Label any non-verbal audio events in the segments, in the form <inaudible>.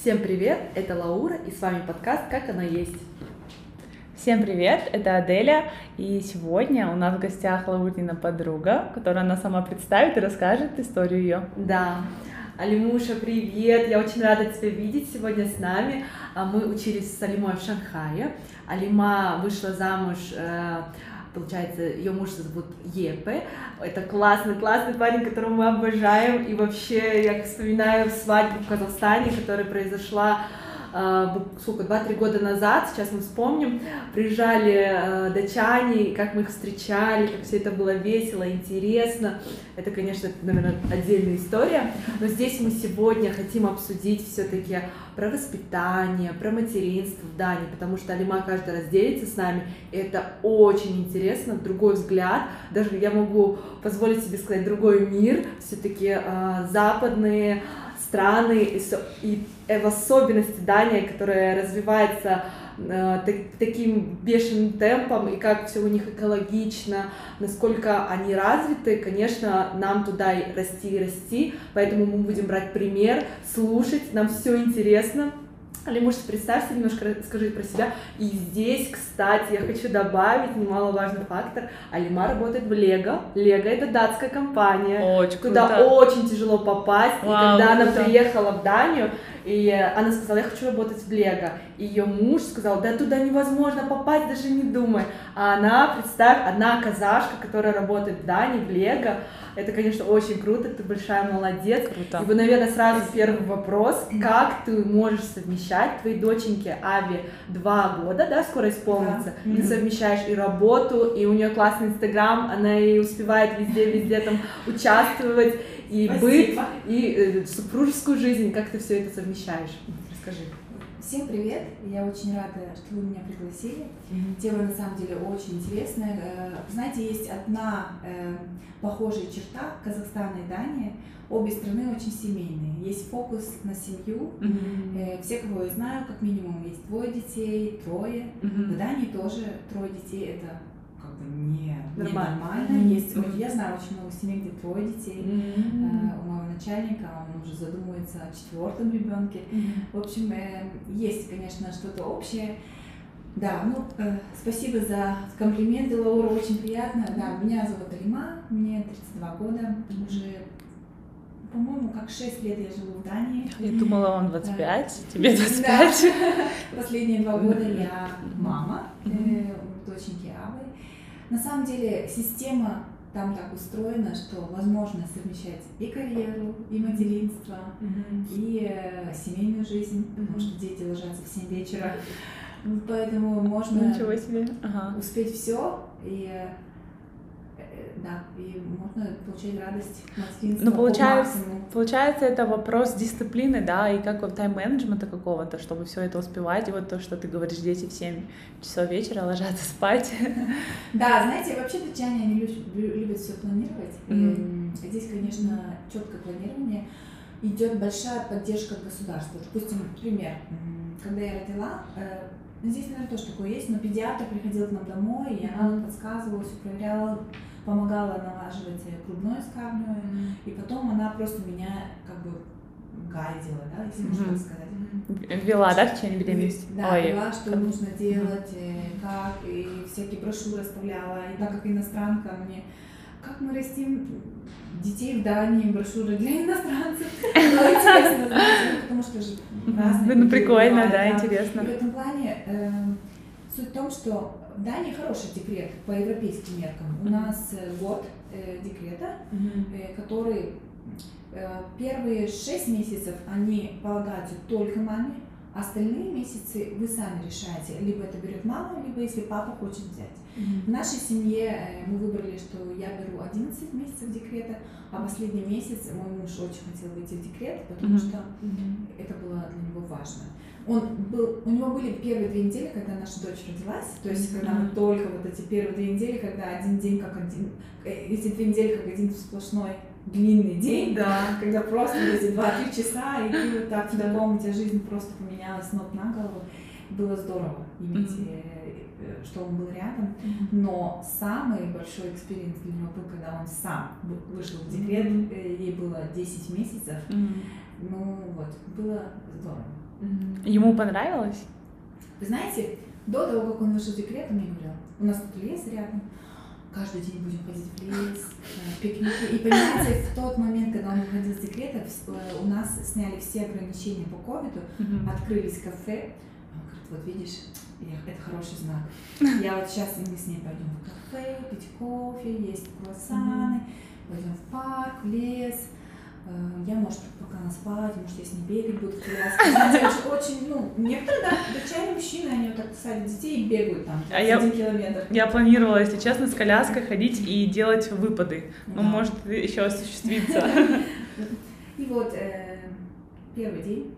Всем привет, это Лаура, и с вами подкаст «Как оно есть». Всем привет, это Аделя, и сегодня у нас в гостях Лаурина подруга, которая она сама представит и расскажет историю ее. Да, Алимуша, привет! Я очень рада тебя видеть сегодня с нами. А Мы учились с Алимой в Шанхае. Алима вышла замуж э, Получается, ее муж зовут Епе. Это классный, классный парень, которого мы обожаем. И вообще, я вспоминаю свадьбу в Казахстане, которая произошла сколько, два-три года назад, сейчас мы вспомним, приезжали э, датчане, как мы их встречали, как все это было весело, интересно. Это, конечно, наверное, отдельная история. Но здесь мы сегодня хотим обсудить все-таки про воспитание, про материнство в Дании, потому что Алима каждый раз делится с нами, и это очень интересно, другой взгляд, даже я могу позволить себе сказать другой мир, все-таки э, западные страны и, и э, в особенности Дания, которая развивается э, так, таким бешеным темпом, и как все у них экологично, насколько они развиты, конечно, нам туда и расти и расти, поэтому мы будем брать пример, слушать, нам все интересно, Али, может, представься немножко, скажи про себя. И здесь, кстати, я хочу добавить немаловажный фактор. Алима работает в Лего. Лего — это датская компания. Очень куда круто. очень тяжело попасть. Вау, и когда круто. она приехала в Данию, и она сказала, я хочу работать в Лего. И ее муж сказал, да туда невозможно попасть, даже не думай. А она, представь, одна казашка, которая работает в Дании, в Лего. Это, конечно, очень круто, ты большая молодец. Круто. И вы, наверное, сразу первый вопрос, как ты можешь совмещать твоей доченьке Ави два года, да, скоро исполнится, Да. и ты совмещаешь и работу, и у нее классный инстаграм, она и успевает везде-везде там участвовать, и Спасибо. быт, и э, супружескую жизнь, как ты все это совмещаешь? Расскажи. Всем привет! Я очень рада, что вы меня пригласили. Тема на самом деле очень интересная. Э, Знаете, есть одна э, похожая черта Казахстана и Дании. Обе страны очень семейные. Есть фокус на семью. Э, Все, кого я знаю, как минимум есть двое детей, трое. В Дании тоже трое детей. Это как бы не Нормально. нормально. Есть, вот я знаю очень много семей, где трое детей. Э, У моего начальника он уже задумывается о четвертом ребенке. В общем, э, есть, конечно, что-то общее. Да, ну, э, спасибо за комплименты, Лаура, очень приятно. Да, меня зовут Алима, мне 32 года, уже, по-моему, как 6 лет я живу в Дании. Я думала, он 25, <laughs> тебе Да. 25. <laughs> Последние два года я мама э, доченьки. На самом деле система там так устроена, что возможно совмещать и карьеру, и материнство, и э, семейную жизнь, потому Мгм. что дети ложатся в 7 вечера. Поэтому можно Ничего себе. Ага. успеть все и да, и можно получать радость материнства Ну, по получается, получается, это вопрос дисциплины, да, и как вот тайм-менеджмента какого-то, чтобы все это успевать. И вот то, что ты говоришь, дети в 7 часов вечера ложатся <laughs> спать. Да, знаете, вообще датчане, они люб- лю- любят все планировать. И, Мгм. м, здесь, конечно, четкое планирование. Идет большая поддержка государства. Допустим, пример. Когда я родила, э, здесь, наверное, тоже такое есть, но педиатр приходил к нам домой, и она подсказывала, все проверяла, помогала налаживать грудное скармливание. И потом она просто меня как бы гайдила, да, если можно Мгм. так сказать. Вела, да, в течение беременности? Да, Ой, поняла, что как- нужно делать, э, как, и всякие брошюры оставляла. И так как иностранка, мне как мы растим детей в Дании, брошюры для иностранцев. <laughs> Ну, потому что же разные ну культуры прикольно, да, интересно. В этом плане э, суть в том, что в Дании хороший декрет по европейским меркам. У нас э, год э, декрета, э, который первые шесть месяцев они полагаются только маме, остальные месяцы вы сами решаете. Либо это берет мама, либо если папа хочет взять. В нашей семье мы выбрали, что я беру 11 месяцев декрета, а последний месяц мой муж очень хотел выйти в декрет, потому что это было для него важно. Он был, у него были первые две недели, когда наша дочь родилась, то есть когда Мгм. вот только вот эти первые две недели, когда один день как один, э, эти две недели как один сплошной длинный день, Да. когда просто эти два-три часа, и ты вот так в таком, у тебя жизнь просто поменялась ног на голову. Было здорово иметь, э, что он был рядом. Но самый большой experience для него был, когда он сам вы- вышел в декрет, э, ей было 10 месяцев. Мгм. Ну вот, было здорово. Ему понравилось? Вы знаете, до того, как он вышел в декрет, он мне говорил, у нас тут лес рядом, каждый день будем ходить в лес, э, пикники. И понимаете, в тот момент, когда он выходил из декрета, э, у нас сняли все ограничения по ковиду, открылись кафе. Он говорит, вот видишь, это хороший знак. Я вот сейчас мы с ней пойдем в кафе, пить кофе, есть круассаны, пойдем в парк, в лес. Э, я, может, пока на спать, может, я с ней бегать буду в коляске. Очень, ну, некоторые, да, дочерние мужчины, они вот так садят детей и бегают там а я, километр. Я планировала, если честно, с коляской ходить и делать выпады. Ну, да. может, еще осуществиться. <laughs> И вот э, первый день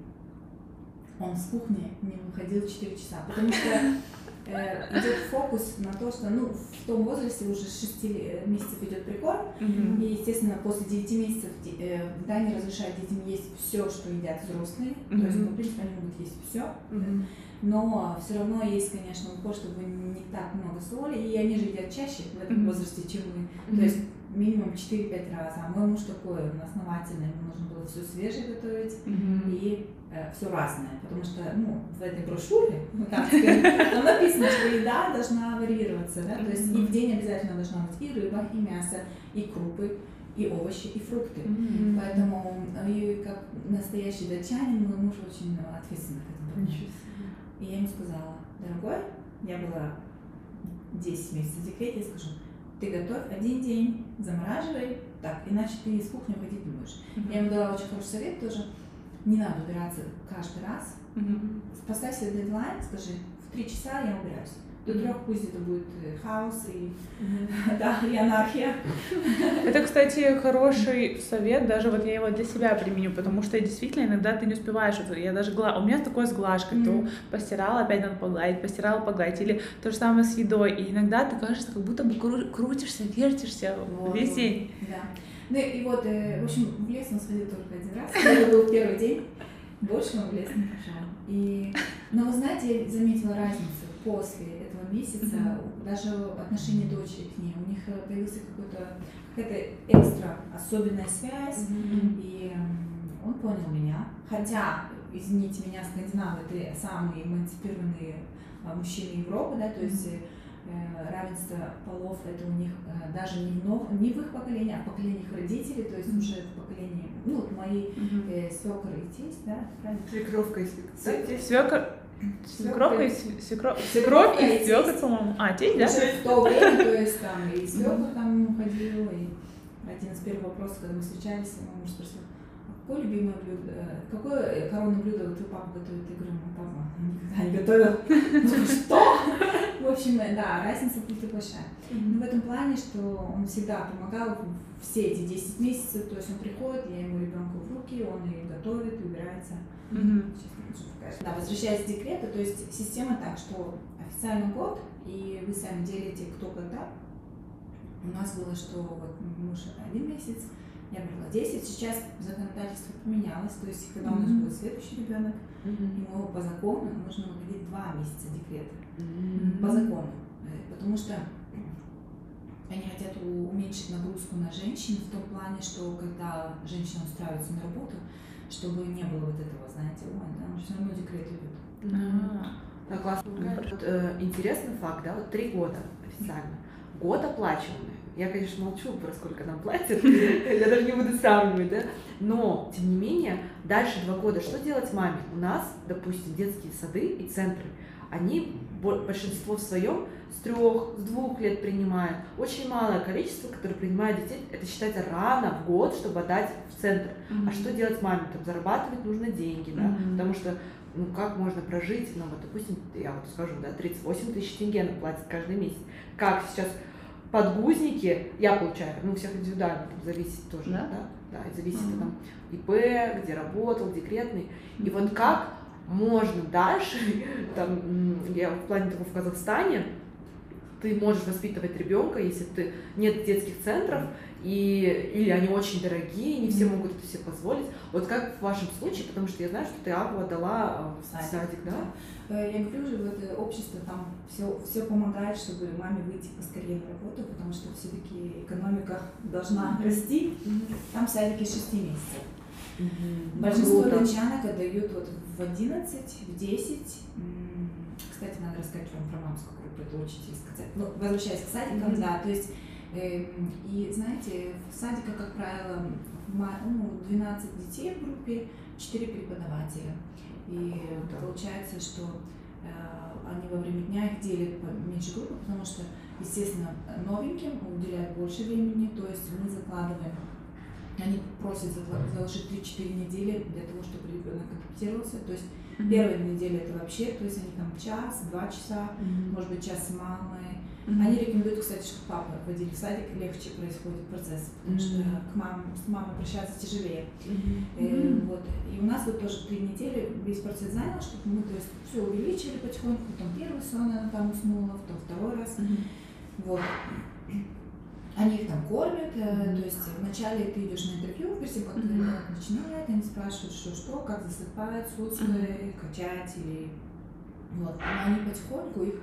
он с кухни не выходил 4 часа, потому что идет фокус на то, что ну, в том возрасте уже 6 месяцев идет прикорм, mm-hmm. и, естественно, после 9 месяцев э, в Дании разрешают детям есть все, что едят взрослые, mm-hmm. то есть, ну, в принципе, они могут есть все, mm-hmm. но все равно есть, конечно, упор, чтобы не так много соли, и они же едят чаще в этом mm-hmm. возрасте, чем мы, mm-hmm. то есть минимум 4-5 раз, а мой муж такой, он основательный, ему нужно было все свежее готовить, mm-hmm. и Э, все разное, потому что ну, в этой брошюре, ну, так там написано, что еда должна варьироваться, да? то есть и в день обязательно должна быть и рыба, и мясо, и крупы, и овощи, и фрукты. Mm-hmm. Поэтому и как настоящий датчанин, мой муж очень ответственно к этому относится. И я ему сказала, дорогой, я была 10 месяцев в декрете, я скажу, ты готовь один день, замораживай, так, иначе ты из кухни уходить не будешь. Mm-hmm. Я ему дала очень хороший совет тоже, не надо убираться каждый раз. Угу. Поставь себе дедлайн, скажи, в три часа я убираюсь. До трех пусть это будет э, хаос и, <laughs> да, и анархия. Это, кстати, хороший совет, даже вот я его для себя применю, потому что действительно иногда ты не успеваешь. Я даже гла... У меня такое с глажкой, mm то постирала, опять надо погладить, постирала, погладить, или то же самое с едой. И иногда ты кажется, как будто бы крутишься, вертишься вот, весь день. Да. Ну и вот, э, в общем, в лес он сходил только один раз. <laughs> Это был первый день. Больше он в лес не пошел. И, но вы знаете, я заметила разницу после месяца, mm-hmm. даже отношение дочери к ней. У них э, появился какой-то какая-то экстра особенная связь, mm-hmm. и он понял меня. Хотя, извините меня, скандинавы это самые эмансипированные а, мужчины Европы, да, то есть Э, равенство полов это у них э, даже не в, нов, не в их поколении, а в поколениях родителей, то есть mm-hmm. уже в поколении, ну, вот мои mm-hmm. э, свекр и тесть, да, правильно? Свекровка и свекровь. Свекр... Свекровка и свекровь, свекровь и свекр, по-моему. А, тесть, да? В то время, то есть там и свекр там ходил, и один из первых вопросов, когда мы встречались, мой муж спросил, какое любимое блюдо, э, какое коронное блюдо твой папа готовит? Я говорю, мой папа никогда не готовил. <laughs> Что? В общем, да, разница тут большая. Но в этом плане, что он всегда помогал все эти 10 месяцев, то есть он приходит, я ему ребенку в руки, он и готовит, и убирается. Да, возвращаясь к декрету, то есть система так, что официальный год, и вы сами делите кто когда. У нас было, что вот муж один месяц, я брала 10, сейчас законодательство поменялось, то есть когда у нас будет следующий ребенок, ему по закону нужно уходить два месяца декрета. По закону. Э, потому что они хотят уменьшить нагрузку на женщин в том плане, что когда женщина устраивается на работу, чтобы не было вот этого, знаете, ой, да, он все равно декрет идет. А, классно. Вот, э, интересный факт, да, вот три года официально. Год оплачиваемый. Я, конечно, молчу про сколько нам платят, <laughs> я даже не буду сравнивать, да, но, тем не менее, дальше два года, что делать маме? У нас, допустим, детские сады и центры, они большинство в своем с трех, с двух лет принимают. Очень малое количество, которое принимает детей, это считается рано в год, чтобы отдать в центр. Mm-hmm. А что делать маме? Там зарабатывать нужно деньги, да, mm-hmm. потому что ну как можно прожить, ну вот, допустим, я вот скажу, да, 38 тысяч тенге она платит каждый месяц. Как сейчас подгузники я получаю, ну, у всех индивидуально, там, зависит тоже, да, да, да зависит mm-hmm. там ИП, где работал, декретный. И вот как можно дальше, <laughs> там, я в плане того в Казахстане, ты можешь воспитывать ребенка, если ты нет детских центров, и, или они очень дорогие, не все могут это себе позволить. Вот как в вашем случае, потому что я знаю, что ты Аву отдала в садик, садик да? Э, я говорю же, вот это общество там все, все помогает, чтобы маме выйти поскорее на работу, потому что все-таки экономика должна расти. Там садики 6 месяцев. Мгм. Большинство Круто. датчанок отдают вот в 11, в 10. М, Кстати, надо рассказать вам про мамскую группу, это очень сказать. Ну, возвращаясь к садикам, Мгм. да, то есть, и знаете, в садиках, как правило, ну, 12 детей в группе, 4 преподавателя. И Круто. получается, что э, они во время дня их делят по меньше группы, потому что, естественно, новеньким уделяют больше времени, то есть мы закладываем они просят заложить 3-4 недели для того, чтобы ребенок адаптировался. То есть первая неделя это вообще, то есть они там час, два часа, Мгм. может быть час с мамой. Мгм. Они рекомендуют, кстати, чтобы папа водили в садик, легче происходит процесс, потому что Мгм. к мам, с мамой прощаться тяжелее. Мгм. Э, вот. И у нас вот тоже три недели весь процесс занял, чтобы мы то есть, все увеличили потихоньку, потом первый сон она там уснула, потом второй раз. Мгм. Вот. Они их там кормят, Мгм. то есть вначале ты идешь на интервью, перед тем, как ребенок начинает, они спрашивают, что, что, как засыпать, соцкой, качать или... Вот. Но они потихоньку их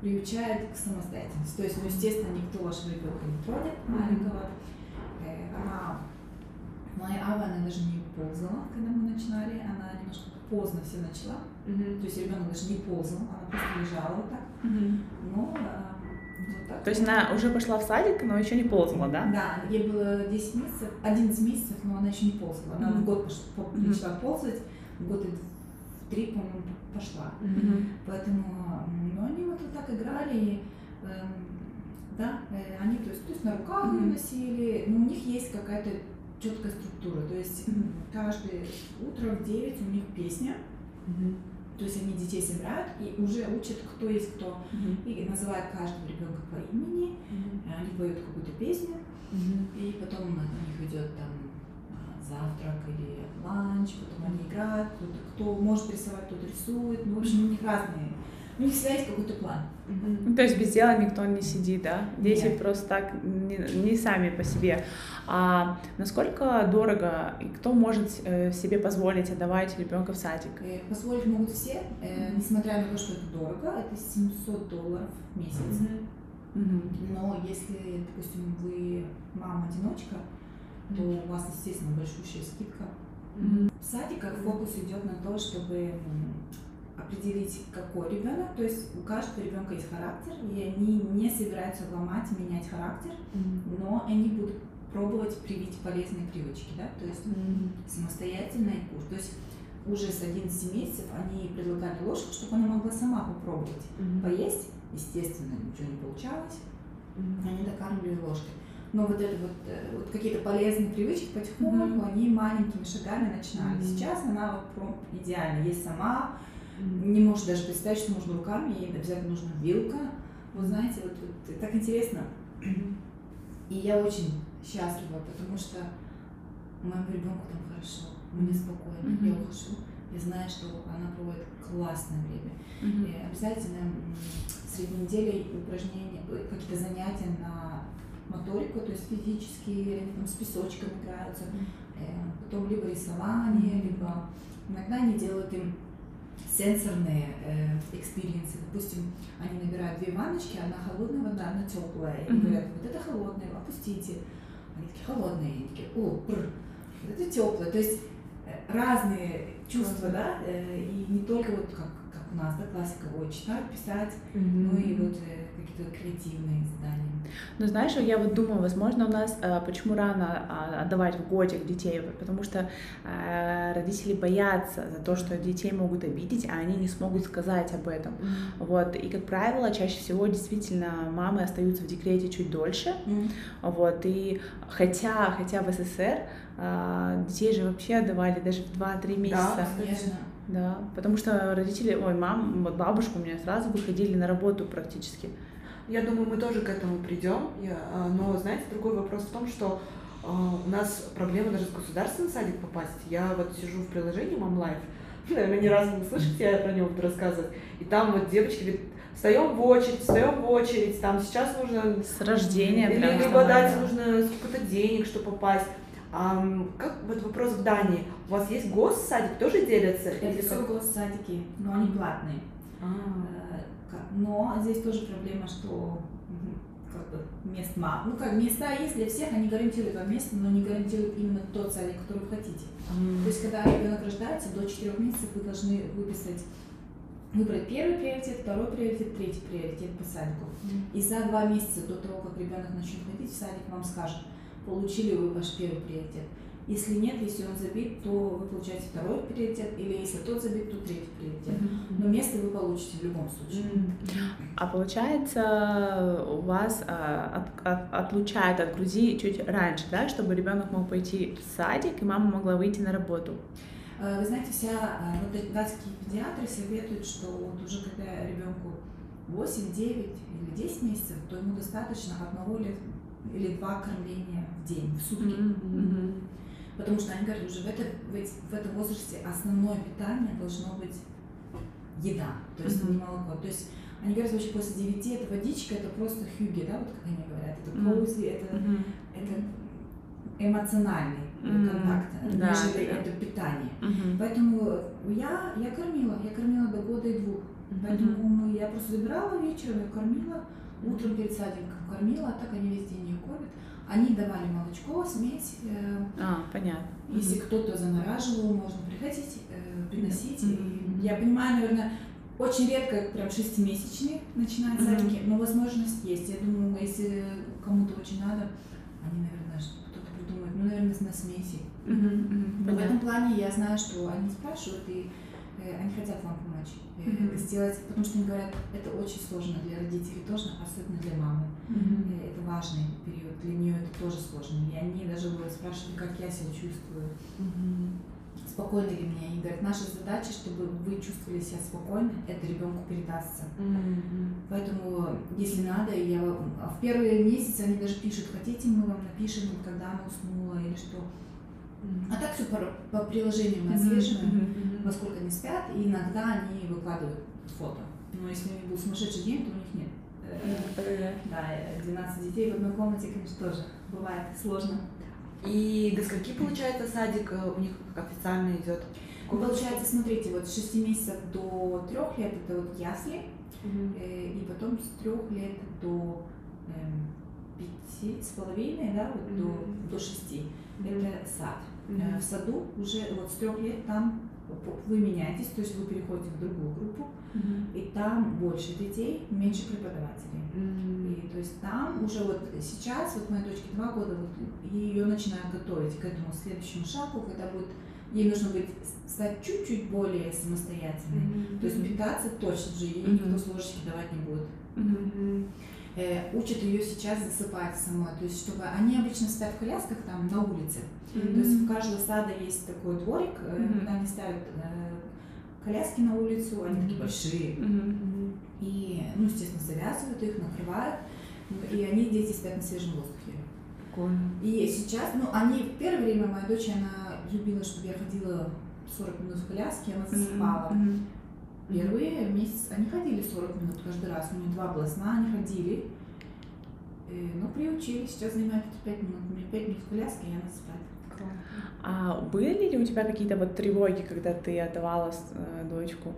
приучают к самостоятельности. То есть, ну, естественно, никто вашего ребенка не тронет, маленького. Э, Она, моя Ава, она даже не ползала, когда мы начинали, она немножко поздно все начала. Мгм. То есть ребенок даже не ползал, она просто лежала вот так. Мгм. Но а, вот так. То есть она уже пошла в садик, но еще не ползала, да? Да, ей было 10 месяцев, 11 месяцев, но она еще не ползала. Она Мгм. в год пош- по- Мгм. начала ползать, в год и три, по-моему, пошла. Мгм. Поэтому ну, они вот, вот так играли, и, эм, да, э, они то есть, то есть на руках ее Мгм. носили, но у них есть какая-то четкая структура, то есть Мгм. каждое утро в 9 у них песня, Мгм. то есть они детей собирают и уже учат, кто есть кто, Мгм. и называют каждого ребенка по имени, Мгм. они поют какую-то песню, Мгм. и потом у них идет там завтрак или ланч, потом они играют, кто-то кто может рисовать, кто-то рисует, ну, в общем, у них разные, у них всегда есть какой-то план. Ну, То есть без дела никто не сидит, да? Дети Нет. просто так не, не сами по себе. А насколько дорого и кто может э, себе позволить отдавать ребенка в садик? Э, Позволить могут все, э, несмотря на то, что это дорого, это 700 долларов в месяц. Но если, допустим, вы мама-одиночка, то у вас, естественно, большущая скидка. Мгм. В садиках фокус идет на то, чтобы определить, какой ребенок. То есть у каждого ребенка есть характер, и они не собираются ломать, менять характер, но они будут пробовать привить полезные привычки, да, то есть Мгм. самостоятельный курс. То есть уже с 11 месяцев они предлагали ложку, чтобы она могла сама попробовать Мгм. поесть. Естественно, ничего не получалось. Мгм. Они докармливали ложкой. Но вот это вот, э, вот какие-то полезные привычки потихоньку, Мгм. они маленькими шагами начинали. Мгм. Сейчас она вот прям идеально. Есть сама, Мгм. не может даже представить, что можно руками, ей обязательно нужна вилка. Вот знаете, вот, вот так интересно. И я очень счастлива, потому что моему ребенку там хорошо, мне спокойно, Мгм. я ухожу. Я знаю, что она проводит классное время. Мгм. И обязательно среди недели упражнения, ой, какие-то занятия на моторику, то есть физические, они там с песочком играются, Э, потом либо рисование, либо иногда они делают им сенсорные э, experience ы. Допустим, они набирают две ванночки, одна холодная вода, одна теплая. И говорят, вот это холодное, опустите. Они такие холодные, они такие, о, бр, вот это теплое. То есть э, разные чувства, да, э, и не только вот как у нас, да, классика, ой, читать, писать, ну и вот э, какие-то креативные задания. Ну, знаешь, я вот думаю, возможно, у нас э, почему рано а, отдавать в годик детей, потому что э, родители боятся за то, что детей могут обидеть, а они не смогут сказать об этом. Вот, и, как правило, чаще всего действительно мамы остаются в декрете чуть дольше, вот, и хотя, хотя в СССР а, детей же вообще отдавали даже в 2-3 месяца. Конечно. Да, потому что родители, ой, мам, вот бабушка у меня сразу выходили на работу практически. Я думаю, мы тоже к этому придем. А, Но, знаете, другой вопрос в том, что а, у нас проблема даже в государственный садик попасть. Я вот сижу в приложении Mom Life, <laughs> наверное, ни разу не слышите, я про него буду рассказывать. И там вот девочки говорят, встаем в очередь, встаем в очередь, там сейчас нужно С рождения Или прям либо дать вставали. нужно сколько-то денег, чтобы попасть. А, как вот вопрос в Дании? У вас есть госсадик, тоже делятся? Это Или все как? госсадики, но они платные. А, Э, Но здесь тоже проблема, что как бы мест мало. Ну как, места есть для всех, они гарантируют вам место, но не гарантируют именно тот садик, который вы хотите. То есть, когда ребенок рождается, до 4 месяцев вы должны выписать выбрать первый приоритет, второй приоритет, третий приоритет по садику. И за два месяца до того, как ребенок начнет ходить в садик, вам скажет, получили вы ваш первый приоритет. Если нет, если он забит, то вы получаете второй приоритет, или если тот забит, то третий приоритет. Но место вы получите в любом случае. А получается, у вас а, от, от, отлучают от Грузии чуть раньше, да, чтобы ребенок мог пойти в садик, и мама могла выйти на работу. Э, вы знаете, вся э, вот датские педиатры советуют, что вот уже когда ребенку 8, 9 или 10 месяцев, то ему достаточно одного или, или два кормления в день, в сутки. Mm-hmm. Потому что они говорят, уже в, это, в, в этом возрасте основное питание должно быть еда, то есть mm-hmm. не молоко. То есть они говорят, вообще после 9 это водичка, это просто хюги, да, вот как они говорят, это коузи, mm-hmm. это, mm-hmm. это эмоциональный mm-hmm. контакт, да, нежели да. это питание. Mm-hmm. Поэтому я, я кормила, я кормила до года и двух. Mm-hmm. Поэтому мы, я просто забирала вечером, я кормила, утром перед садиком кормила, а так они весь день ее кормят. Они давали молочко, смесь. Э, а, понятно. Если mm-hmm. кто-то замораживал, можно приходить, э, приносить. Mm-hmm. И я понимаю, наверное, очень редко прям шестимесячные начинают mm-hmm. садики, но возможность есть. Я думаю, если кому-то очень надо, они, наверное, кто-то придумает, ну, наверное, на смеси. Mm-hmm. Но в этом плане я знаю, что они спрашивают, и э, они хотят вам помочь mm-hmm. сделать, потому что они говорят, это очень сложно для родителей тоже, особенно для мамы. Mm-hmm. Это важный период, для нее это тоже сложно. И они даже будут спрашивать, как я себя чувствую. Mm-hmm. Спокойно ли мне? Они говорят, наша задача, чтобы вы чувствовали себя спокойно, это ребенку передастся. Mm-hmm. Поэтому, если надо, я в первые месяцы они даже пишут, хотите, мы вам напишем, когда она уснула или что. А так все по, по приложению мы отслеживаем, mm-hmm. во сколько они спят, и иногда они выкладывают фото. Но если у них был сумасшедший день, то у них нет. Mm-hmm. Да, 12 детей в одной комнате, конечно, тоже бывает сложно. И до скольки, получается, садик э, у них официально идет? Получается, смотрите, вот с 6 месяцев до 3 лет это вот ясли, mm-hmm. э, и потом с 3 лет до э, 5 с половиной, да, вот mm-hmm. до, до 6 mm-hmm. это сад. Mm-hmm. В саду уже вот с трех лет там вы меняетесь, то есть вы переходите в другую группу, mm-hmm. и там больше детей, меньше преподавателей. Mm-hmm. И то есть там уже вот сейчас, вот моей дочке два года, вот ее начинают готовить к этому следующему шагу, когда будет ей нужно быть стать чуть-чуть более самостоятельной. Mm-hmm. То есть питаться точно же ей mm-hmm. никто с ложечки давать не будет. Mm-hmm э, учат ее сейчас засыпать самой. То есть, чтобы они обычно спят в колясках там на улице. Mm-hmm. То есть, у каждого сада есть такой дворик, mm-hmm. куда они ставят э, коляски на улицу, они mm-hmm. такие большие. Mm-hmm. И, ну, естественно, завязывают их, накрывают. Ну, и они, дети, спят на свежем воздухе. Прикольно. И сейчас, ну, они в первое время, моя дочь, она любила, чтобы я ходила 40 минут в коляске, она засыпала. Mm-hmm. Первые месяц они ходили 40 минут каждый раз. У меня два было сна, они ходили. Э, ну, приучили, сейчас занимает эти 5 минут. У меня 5 минут коляски, и она спать. А были ли у тебя какие-то вот тревоги, когда ты отдавала э, дочку?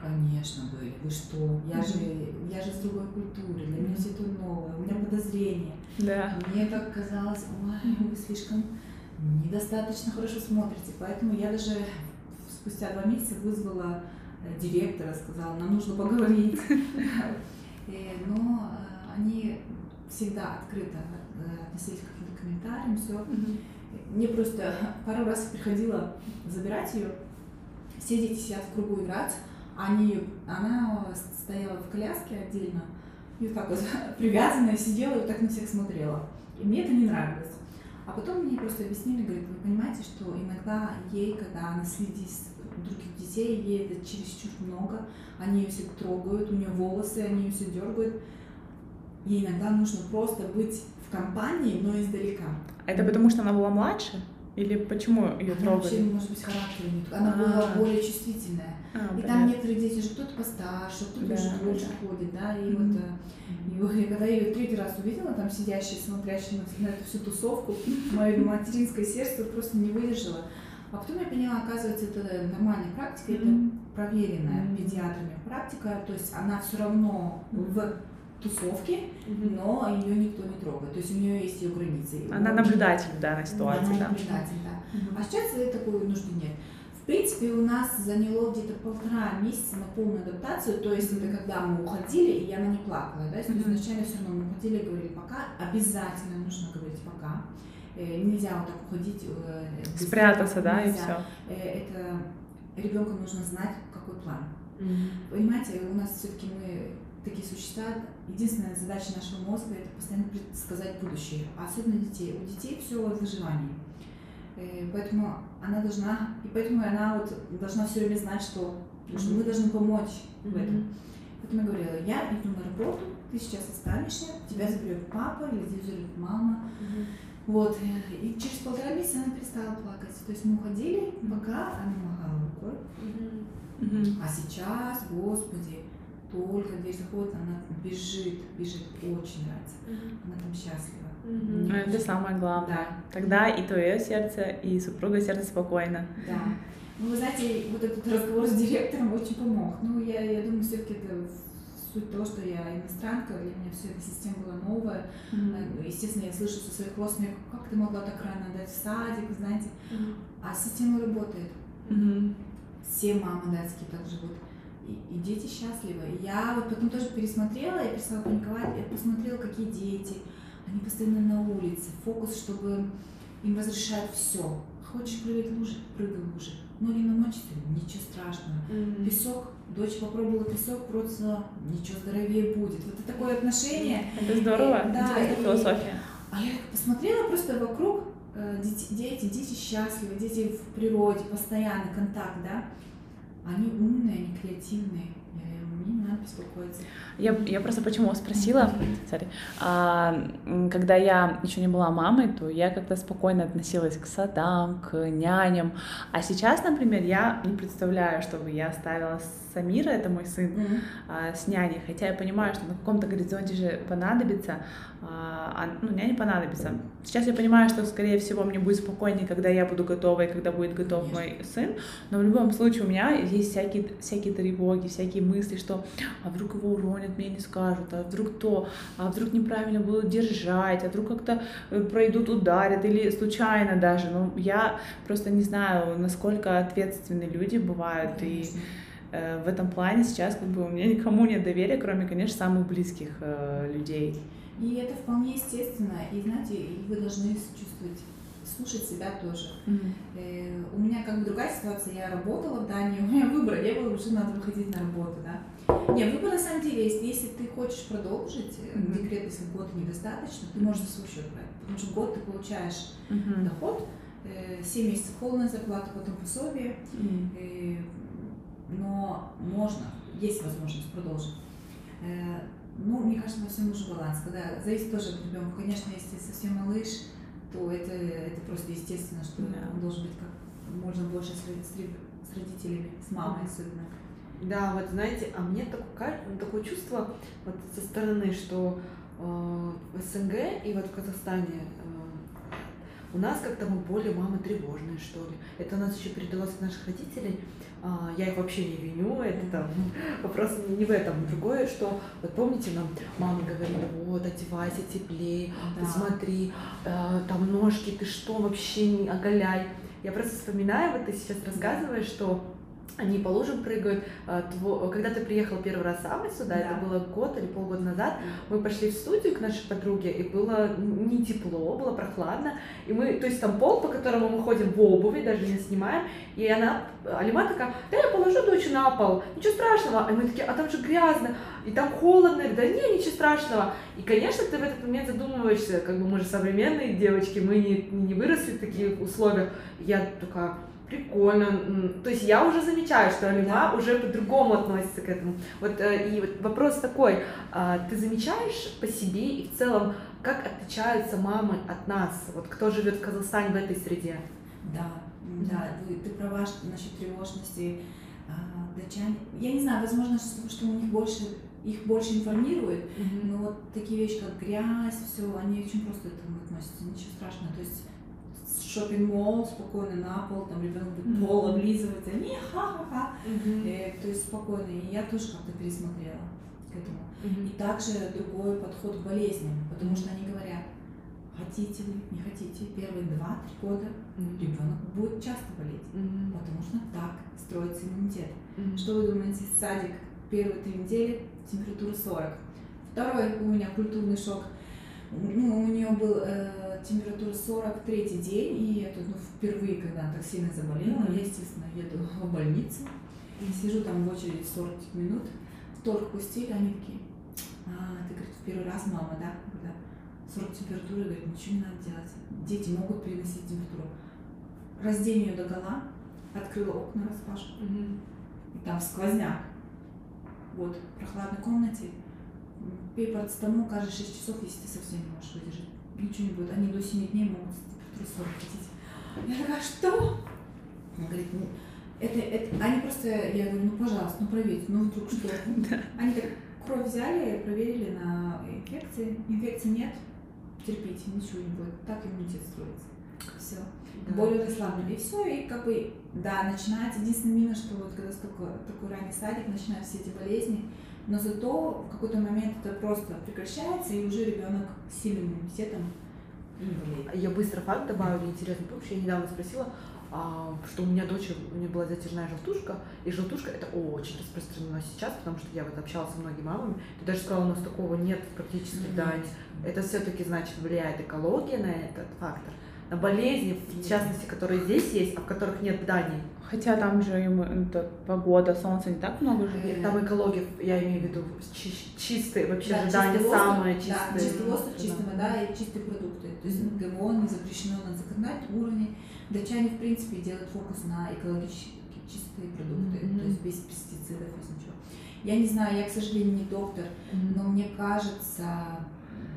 Конечно, были. Вы что? Я же, я же с другой культуры, для меня все это новое, у меня подозрения. Да. Мне так казалось, ой, вы слишком недостаточно хорошо смотрите. Поэтому я даже спустя два месяца вызвала Э, директора, сказала, нам нужно поговорить. Но э, они всегда открыто относились к каким-то комментариям, все. Мне просто пару раз приходило забирать ее, все дети сидят в кругу играть, они, она стояла в коляске отдельно, и вот так вот <laughs> привязанная сидела и вот так на всех смотрела. И мне это не нравилось. А потом мне просто объяснили, говорят, вы понимаете, что иногда ей, когда она следит других детей, ей это чересчур много, они ее все трогают, у нее волосы, они ее все дергают. Ей иногда нужно просто быть в компании, но издалека. А это потому, что она была младше? Или почему ее трогали? Вообще, может быть, характер не Она была а. более чувствительная. А, и там некоторые дети же кто-то постарше, кто-то уже больше ходит, да, и вот и я когда ее третий раз увидела, там сидящие, смотрящие на, эту всю тусовку, мое материнское сердце просто не выдержало. А потом я поняла, оказывается, это нормальная практика, mm-hmm. это проверенная mm-hmm. педиатрами практика, то есть она все равно в тусовки, но ее никто не трогает. То есть у нее есть ее границы. Она наблюдатель в данной ситуации, Она да. наблюдатель, да. А сейчас такой нужды нет. В принципе, у нас заняло где-то полтора месяца на полную адаптацию, то есть это когда мы уходили, и она не плакала, да, то есть вначале все равно мы уходили и говорили пока, обязательно нужно говорить пока, Э, нельзя вот так уходить. э, Спрятаться, да, и нельзя. все. Э, Это ребенку нужно знать, какой план. Понимаете, у нас все-таки мы такие существа. Единственная задача нашего мозга это постоянно предсказать будущее, а особенно детей. У детей все в выживании. Э, Поэтому она должна, и поэтому она вот должна все время знать, что, что мы должны помочь в этом. Поэтому я говорила, я иду на работу, ты сейчас останешься, тебя заберет папа или тебя заберет мама. Вот, э, и через полтора месяца она перестала плакать. То есть мы уходили, пока она махала рукой. Мгм. А сейчас, господи, только дверь заходит, она бежит, бежит, очень нравится. Она там счастлива. Ну, Это самое главное. Да. Тогда и твое сердце, и супруга сердце спокойно. Да. Ну, вы знаете, вот этот разговор с директором очень помог. Ну, я, я думаю, все-таки это суть того, что я иностранка, для меня вся эта система была новая. Ну, Естественно, я слышу со своих родственников, как ты могла так рано отдать в садик, знаете. А система работает. Мгм. Все мамы датские так живут. И, и дети счастливы. И я вот потом тоже пересмотрела, я перестала паниковать, я посмотрела, какие дети. Они постоянно на улице. Фокус, чтобы им разрешают все. Хочешь прыгать в лужи, прыгай в лужи. Ноги намочите, ничего страшного. Песок, дочь попробовала песок, просто ничего здоровее будет. Вот это такое отношение. Это здорово. Э, да, Интересная и- философия. А я посмотрела просто вокруг, э, дети, дети, дети счастливы, дети в природе, постоянный контакт, да. Они умные, они креативные. Не надо беспокоиться. Я, я просто почему спросила, sorry, а, когда я еще не была мамой, то я как-то спокойно относилась к садам, к няням. А сейчас, например, я не представляю, чтобы я оставила Самира, это мой сын, а, с няней, хотя я понимаю, что на каком-то горизонте же понадобится, а, а, ну, няня понадобится. Сейчас я понимаю, что, скорее всего, мне будет спокойнее, когда я буду готова и когда будет готов мой сын, но в любом случае у меня есть всякие, всякие тревоги, всякие мысли, что а вдруг его уронят, мне не скажут, а вдруг то, а вдруг неправильно будут держать, а вдруг как-то э, пройдут, ударят? Или случайно даже. Ну, я просто не знаю, насколько ответственны люди бывают, и Конечно. э, в этом плане сейчас как бы у меня никому нет доверия, кроме, конечно, самых близких э, людей. И это вполне естественно. И знаете, вы должны чувствовать, слушать себя тоже. Э, у меня как бы другая ситуация. Я работала в Дании, у меня выбор не было, уже надо выходить на работу, да. Не, выбор на самом деле есть. Если ты хочешь продолжить э, Мгм. декрет, если года недостаточно, ты можешь за свой счет брать. Потому что год ты получаешь Мгм. доход, 7 месяцев полная зарплата, потом пособие, э, но можно, есть возможность продолжить. Э, Ну, мне кажется, во всем нужен баланс. Когда зависит тоже от ребенка. Конечно, если совсем малыш, то это, это просто естественно, что Да. он должен быть как можно больше с, с с родителями, с мамой особенно. Да, вот знаете, а мне такое, такое чувство вот со стороны, что э, в СНГ и вот в Казахстане э, у нас как-то мы более мамы тревожные, что ли. Это у нас еще передалось от наших родителей. А, я их вообще не виню, это там <laughs> вопрос не в этом. Другое, что вот помните, нам мама говорила, вот, одевайся теплее, ты Да. смотри, э, там ножки, ты что, вообще не оголяй. Я просто вспоминаю, вот ты сейчас рассказываешь, что они по лужам прыгают. А, Когда ты приехал первый раз сам сюда, Да. это было год или полгода назад, мы пошли в студию к нашей подруге, и было не тепло, было прохладно. И мы, то есть там пол, по которому мы ходим в обуви, даже не снимаем, и она, Алима такая, да я положу дочь на пол, ничего страшного. И мы такие, а там же грязно, и там холодно, да не, ничего страшного. И, конечно, ты в этот момент задумываешься, как бы мы же современные девочки, мы не, не выросли в таких условиях. Я такая, прикольно. То есть я уже замечаю, что Алима Да. уже по-другому относится к этому. Вот э, и вот вопрос такой, а, ты замечаешь по себе и в целом, как отличаются мамы от нас? Вот кто живет в Казахстане в этой среде? Да, да, вы- ты права что насчет тревожности. А, датчане, я не знаю, возможно, что, что у них больше, их больше информируют, но вот такие вещи, как грязь, все, они очень просто к этому относятся, ничего страшного. То есть шопинг-молл, спокойно на пол, там ребенок будет Мгм. пол облизывать, они ха-ха-ха. Мгм. Э, то есть спокойно. И я тоже как-то пересмотрела. к этому. И также другой подход к болезням, потому что они говорят, хотите вы, не хотите, первые 2-3 года ребенок будет часто болеть, потому что так строится иммунитет. Что вы думаете, садик первые три недели температура 40. Второй у меня культурный шок. Ну, у нее был э, температура 40 третий день, и это ну, впервые, когда она так сильно заболела, я, естественно, еду в больницу, и сижу там в очереди 40 минут, только пустили, они такие, а, ты, говорит, в первый раз мама, да? Когда 40 температуры, говорит, ничего не надо делать. Дети могут переносить температуру. Раздень ее до гола, открыла окна распашку, и там сквозняк. Вот, в прохладной комнате, пей парацетамол каждые 6 часов, если ты совсем не можешь выдержать. Ничего не будет. Они до 7 дней могут 40 хотеть. Я такая, что? Он говорит, ну, это, это, они просто, я говорю, ну, пожалуйста, ну, проверьте, ну, вдруг что. Они так кровь взяли, проверили на инфекции. Инфекции нет, терпите, ничего не будет. Так иммунитет строится. Все. Да. Более расслабленный. И все, и как бы, да, начинается. Единственное минус, что вот когда столько, такой ранний садик, начинаются все эти болезни, но зато в какой-то момент это просто прекращается, и уже ребенок с сильным иммунитетом. Я быстро факт добавлю, интересный, потому что я недавно спросила, а, что у меня дочь, у нее была затяжная желтушка, и желтушка это очень распространено сейчас, потому что я вот общалась со многими мамами, ты даже сказала, у нас такого нет практически mm-hmm. да, это все-таки значит влияет экология на этот фактор, болезни, в частности, которые здесь есть, а в которых нет зданий. Хотя там же им это, погода, солнце не так много же. Э, там экология, я имею в виду чи- чистые вообще да, здания, самые чистые. Да, чистый воздух, чистая вода и чистые продукты. То есть. ГМО не запрещено на законодательном уровне. Датчане, в принципе, делают фокус на экологически чистые продукты, mm-hmm. то есть без пестицидов, без ничего. Я не знаю, я, к сожалению, не доктор, mm-hmm. но мне кажется,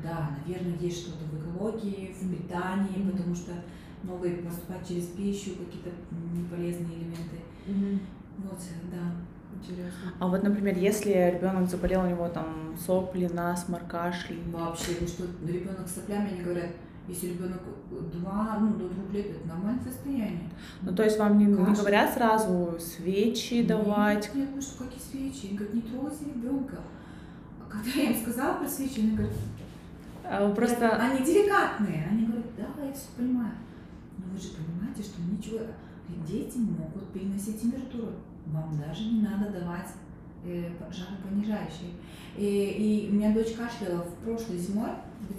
да, наверное, есть что-то в экологии, в питании, mm-hmm. потому что многое поступает через пищу, какие-то неполезные элементы. Mm-hmm. Вот, да. Интересно. А вот, например, если ребенок заболел, у него там сопли, насморк, кашель. Вообще, ну что ребенок с соплями, они говорят, если ребенок два, ну, до двух лет, это нормальное состояние. Ну, то есть вам не, не говорят сразу свечи нет, давать? Нет, ну что, какие свечи? Они говорят, не трогайте ребенка. А когда я им сказала про свечи, они говорят, просто... Они деликатные. Они говорят, да, я все понимаю. Но вы же понимаете, что ничего... Дети могут переносить температуру. Вам даже не надо давать э, жаропонижающие. И, и у меня дочь кашляла в прошлой зимой,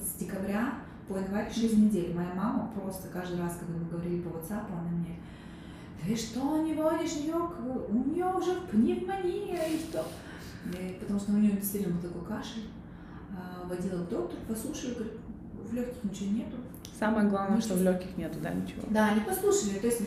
с декабря по январь 6 недель. Моя мама просто каждый раз, когда мы говорили по WhatsApp, она мне, ты что не водишь ее, у нее уже пневмония и что? И, потому что у нее действительно был такой кашель. Водила к доктору, послушали, говорит, в легких ничего нету. Самое главное, что в легких нету, да, ничего. Да, они послушали. То есть,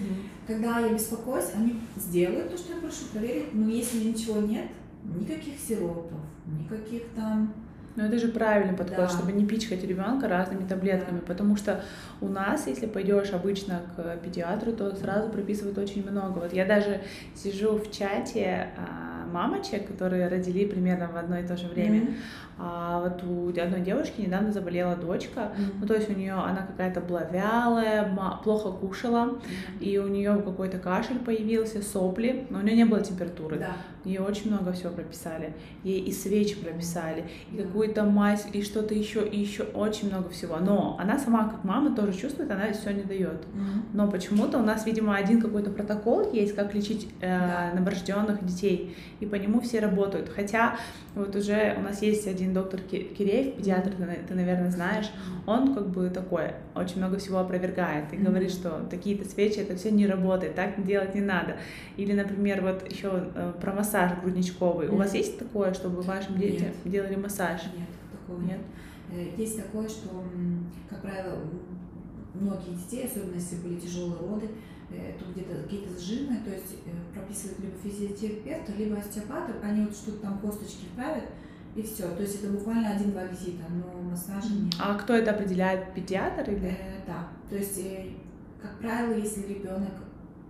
когда я беспокоюсь, они сделают то, что я прошу, проверить. Но если ничего нет, никаких сиропов, никаких там но это же правильный подход, да. чтобы не пичкать ребенка разными таблетками, потому что у нас, если пойдешь обычно к педиатру, то сразу прописывают очень много. Вот я даже сижу в чате а, мамочек, которые родили примерно в одно и то же время. Mm-hmm. А вот у одной девушки недавно заболела дочка, mm-hmm. ну то есть у нее она какая-то была вялая, плохо кушала, mm-hmm. и у нее какой-то кашель появился, сопли, но у нее не было температуры. Да. Ей очень много всего прописали. Ей и свечи прописали, и какую-то мазь, и что-то еще, и еще очень много всего. Но она сама, как мама, тоже чувствует, она все не дает. Mm-hmm. Но почему-то у нас, видимо, один какой-то протокол есть, как лечить э, да. новорожденных детей, и по нему все работают. Хотя вот уже у нас есть один доктор Киреев, педиатр, ты, ты наверное, знаешь, он как бы такой, очень много всего опровергает и mm-hmm. говорит, что такие-то свечи, это все не работает, так делать не надо. Или, например, вот еще э, про массаж грудничковый. Mm-hmm. У вас есть такое, чтобы вашим детям нет. делали массаж? Нет, такого нет. Э, есть такое, что, как правило, многие детей, особенно если были тяжелые роды, Э, тут где-то какие-то сжимы, то есть прописывают либо физиотерапевта, либо остеопата, они вот что-то там косточки вправят, и все. То есть это буквально один-два визита, но массажа нет. А кто это определяет, педиатр или? Э, да, то есть, э, как правило, если ребенок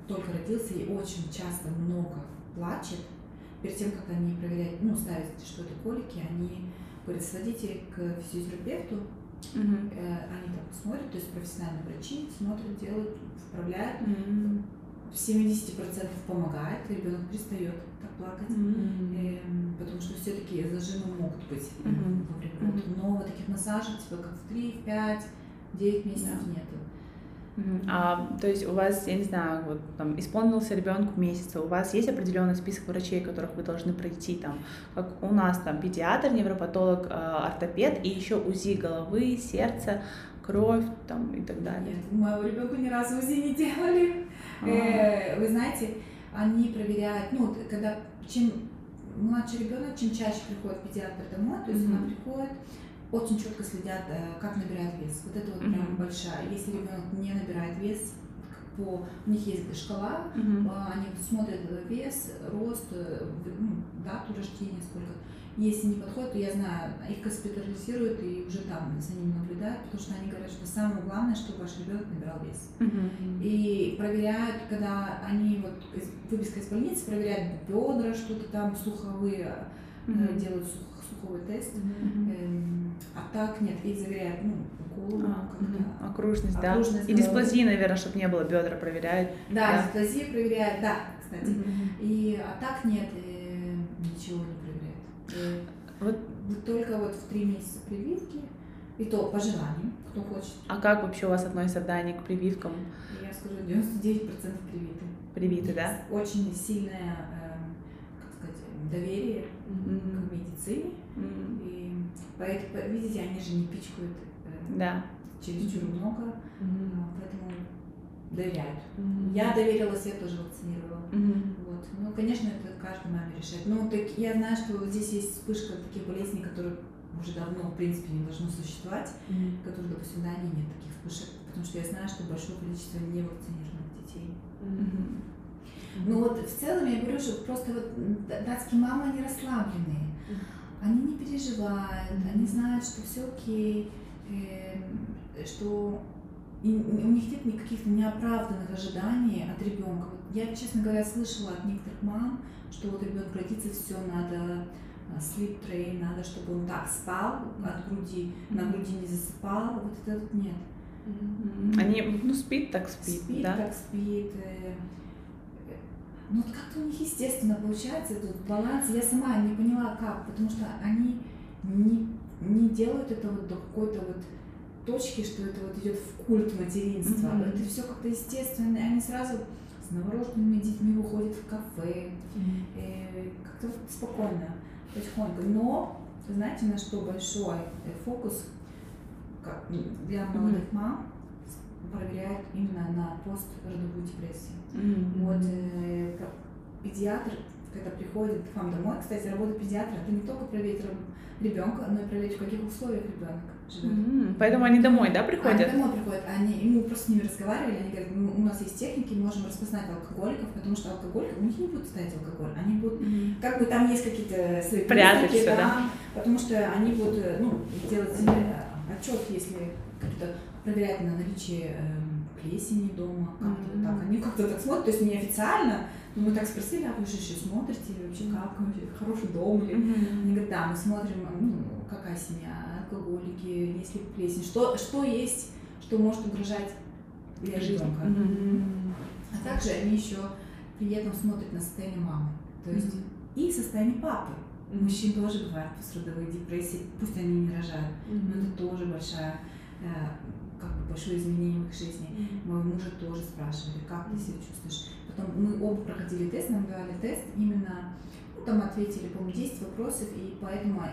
только родился и очень часто много плачет, перед тем, как они проверяют, ну, ставят, что это колики, они говорят, сводите к физиотерапевту, Угу. Они там смотрят, то есть профессиональные врачи смотрят, делают, вправляют. Угу. в 70% помогает, ребенок перестает плакать, Мгм. Эм, потому что все-таки зажимы могут быть э, Мгм. во время родов. Но вот таких массажей, типа как в 3, в 5, 9 месяцев Да. нету. А, то есть у вас, я не знаю, вот там исполнился ребенку месяц, у вас есть определенный список врачей, которых вы должны пройти, там, как у нас там педиатр, невропатолог, э, ортопед и еще УЗИ головы, сердца, кровь там и так далее. Нет, моего ребенка ни разу УЗИ не делали. Э, Вы знаете, они проверяют, ну, когда чем младший ребенок, чем чаще приходит педиатр домой, то есть Мгм. она приходит, очень четко следят, э, как набирает вес. Вот это вот прям Мгм. большая. Если ребенок не набирает вес, по у них есть шкала, а, они смотрят э, вес, рост, ну, дату рождения, сколько. Если не подходит, то я знаю, их госпитализируют и уже там за ними наблюдают, потому что они говорят, что самое главное, чтобы ваш ребенок набирал вес. Мгм. И проверяют, когда они вот выписка из больницы, проверяют бедра, что-то там, слуховые, э, Мгм. делают сух- слуховой тест. Эм, А так нет, их заверяют, ну, голову А, мгм. Окружность, да. Окружность И дисплазии, наверное, чтобы не было, бедра проверяют. Да, Да. дисплазию проверяют, да, кстати. Мгм. И а так нет, э, ничего не. Э, Вот. вот только вот в три месяца прививки, и то по желанию, кто хочет. А как вообще у вас относятся Дани к прививкам? Я скажу, 99% привиты. Привиты, да? Очень сильное, эм, как сказать, доверие Мгм. к медицине. М, И поэтому, видите, они же не пичкают э, Да. чересчур много, Мгм. а, поэтому доверяют. Мгм. Я доверилась, я тоже вакцинировала. Мгм. Вот. Ну, конечно, это каждый маме решает. Но так, я знаю, что здесь есть вспышка таких болезней, которые уже давно, в принципе, не должно существовать, Мгм. которые, допустим, в Дании нет таких вспышек, потому что я знаю, что большое количество невакцинированных детей. Мгм. Ну вот в целом я говорю, что просто вот датские мамы, они расслабленные. Они не переживают, Мгм. они знают, что все окей, эм, что и у них нет никаких неоправданных ожиданий от ребенка. Я, честно говоря, слышала от некоторых мам, что вот ребенок родится, все надо а, sleep train, надо, чтобы он так спал от груди, на груди не засыпал. Вот это вот нет. Они, ну, спит так спит, спит, да? так спит. э, Ну, вот как-то у них естественно получается этот баланс. Я сама не поняла, как, потому что они не, не делают это вот до какой-то вот точки, что это вот идет в культ материнства. Мгм. Это все как-то естественно. и Они сразу с новорожденными детьми выходят в кафе, э, как-то спокойно, потихоньку. Но, знаете, на что большой э, фокус как для молодых мам проверяют именно на постродовую депрессию. М. Вот э, педиатр, когда приходит к вам домой, кстати, работа педиатра, это не только проверить ребенка, но и проверить, в каких условиях ребенок живет. Поэтому они домой, да, Они приходят? домой приходят, они, мы просто с ними разговаривали, они говорят, «Ну, у нас есть техники, мы можем распознать алкоголиков, потому что алкоголиков, у них не будут ставить алкоголь, они будут, Мгм. как бы там есть какие-то свои признаки, всё, да, потому что они будут, э, ну, делать себе отчет, если как-то проверять на наличие эм, плесени дома, как-то Мгм. так, они как-то так смотрят, то есть неофициально, но мы так спросили, а вы же еще смотрите, вообще как, вообще хороший дом или Мгм. они говорят, да, мы смотрим, ну, какая семья, алкоголики, есть ли плесень, что, что есть, что может угрожать для ребенка. Мгм. А также они еще при этом смотрят на состояние мамы, то есть и состояние папы. У мужчин тоже бывают пострадовые депрессии, пусть они не рожают, но это тоже большая, э, как бы большое изменение в их жизни. Моего мужа тоже спрашивали, как ты себя чувствуешь. Потом мы оба проходили тест, нам давали тест, именно, там ответили, по-моему, 10 вопросов, и поэтому э,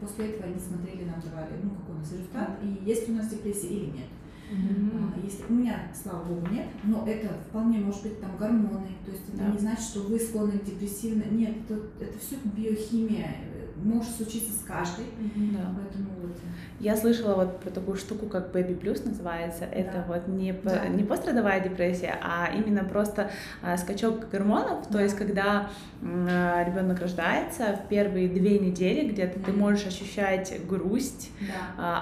после этого они смотрели, нам давали, ну, какой у нас результат, и есть ли у нас депрессия или нет. А, Если у меня, слава богу, нет, но это вполне может быть там гормоны, то есть это Да. не значит, что вы склонны к депрессивно. Нет, это, это все биохимия, э, может случиться с каждой, Да. поэтому вот. Я слышала вот про такую штуку, как Baby Plus называется. Это Да. вот не, Да. не пострадовая депрессия, а именно просто а, скачок гормонов. То Да. есть, когда ребенок рождается, в первые две недели где-то ты Мгм. можешь ощущать грусть, Да.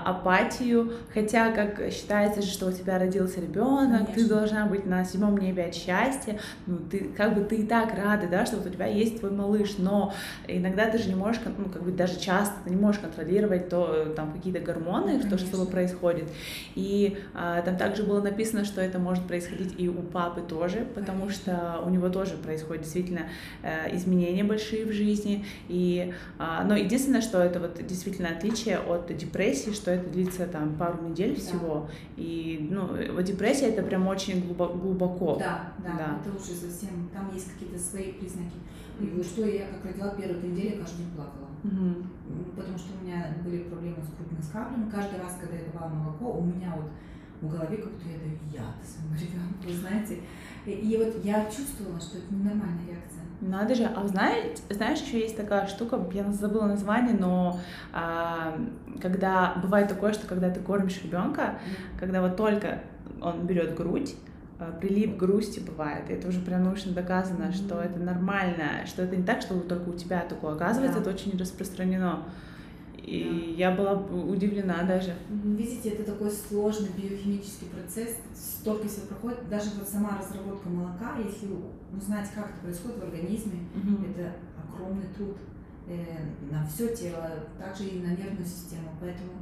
а, апатию, хотя, как считается, же, что у тебя родился ребенок, ты должна быть на седьмом небе от счастья, ну, ты, как бы, ты и так рада, да, что вот у тебя есть твой малыш, но иногда ты же не можешь, ну, как бы, даже часто ты не можешь контролировать то, э, там, какие-то гормоны, что с Конечно. происходит, и а, там также было написано, что это может происходить и у папы тоже, потому Конечно. что у него тоже происходят действительно э, изменения большие в жизни, и, а, но единственное, что это вот действительно отличие от депрессии, что это длится там пару недель Да. всего, и, ну, вот депрессия это прям очень глубо- глубоко. Да, да, Да. это уже совсем, там есть какие-то свои признаки. И что я как родила первую две недели, каждый день плакала. М, Потому что у меня были проблемы с крупными скаплями. Каждый раз, когда я давала молоко, у меня вот в голове как будто я даю яд <laughs> своему ребенку, вы знаете. И, и вот я чувствовала, что это ненормальная реакция. Надо же, а знаешь, знаешь, еще есть такая штука, я забыла название, но а, когда бывает такое, что когда ты кормишь ребенка, когда вот только он берет грудь, прилив грусти бывает. Это уже прям научно доказано, Мгм. что это нормально, что это не так, что только у тебя такое. Оказывается, Да. это очень распространено. И я была удивлена даже. Видите, это такой сложный биохимический процесс, столько всего проходит. Даже вот сама разработка молока, если узнать, как это происходит в организме, это огромный труд э, на все тело, также и на нервную систему. Поэтому,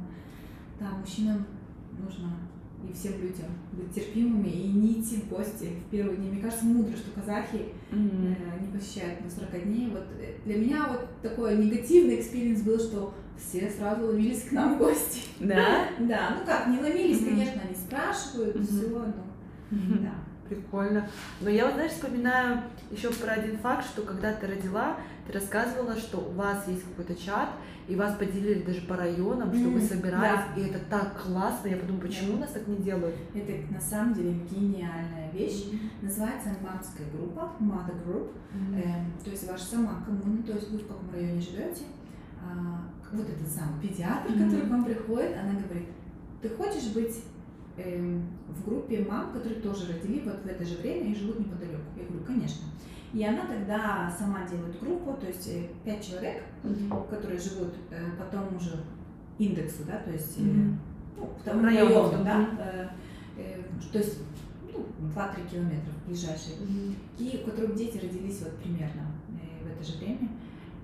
да, мужчинам нужно и всем людям быть терпимыми и не идти в гости в первые дни. Мне кажется, мудро, что казахи Мгм. э, не посещают до 40 дней. Вот э, для меня вот такой негативный experience был, что все сразу ломились к нам в гости. Да? <laughs> Да, ну как, не ломились, конечно, они спрашивают, все, но да. Прикольно. Но я вот, знаешь, вспоминаю еще про один факт, что когда ты родила, ты рассказывала, что у вас есть какой-то чат, и вас поделили даже по районам, что вы М, собирались, и это так классно. Я подумала, почему Да. нас так не делают? Это на самом деле гениальная вещь. Называется мамская группа, mother group. Эм, то есть ваша сама коммуна, то есть вы в каком районе живете, а, вот этот самый педиатр, который к вам приходит, она говорит, ты хочешь быть в группе мам, которые тоже родили вот в это же время и живут неподалеку? Я говорю, конечно. И она тогда сама делает группу, то есть э, пять человек, которые живут э, по тому же индексу, да, то есть Мгм. ну, Району. району, да, Мгм. э, э, то есть ну, 2-3 километра ближайшие и у которых дети родились вот примерно э, в это же время.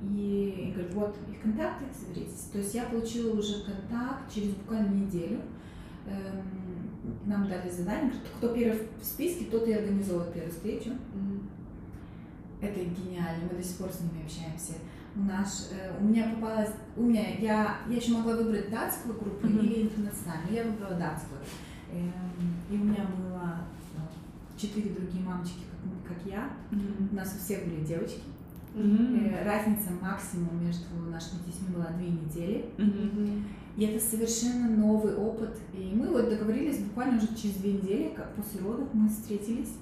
И, и говорит, вот их контакты, соберитесь. То есть я получила уже контакт через буквально неделю. Эм, нам дали задание, кто, кто первый в списке, тот и организовывает первую встречу. Это гениально, мы до сих пор с ними общаемся. У нас, э, у меня попалась, у меня, я, я еще могла выбрать датскую группу Мгм. или интернациональную, я выбрала датскую. Эм, и у меня было э, четыре другие мамочки, как, как я. У нас у всех были девочки. Э, Разница максимум между нашими детьми была две недели. Мгм. И это совершенно новый опыт. И мы вот договорились буквально уже через две недели, как после родов мы встретились.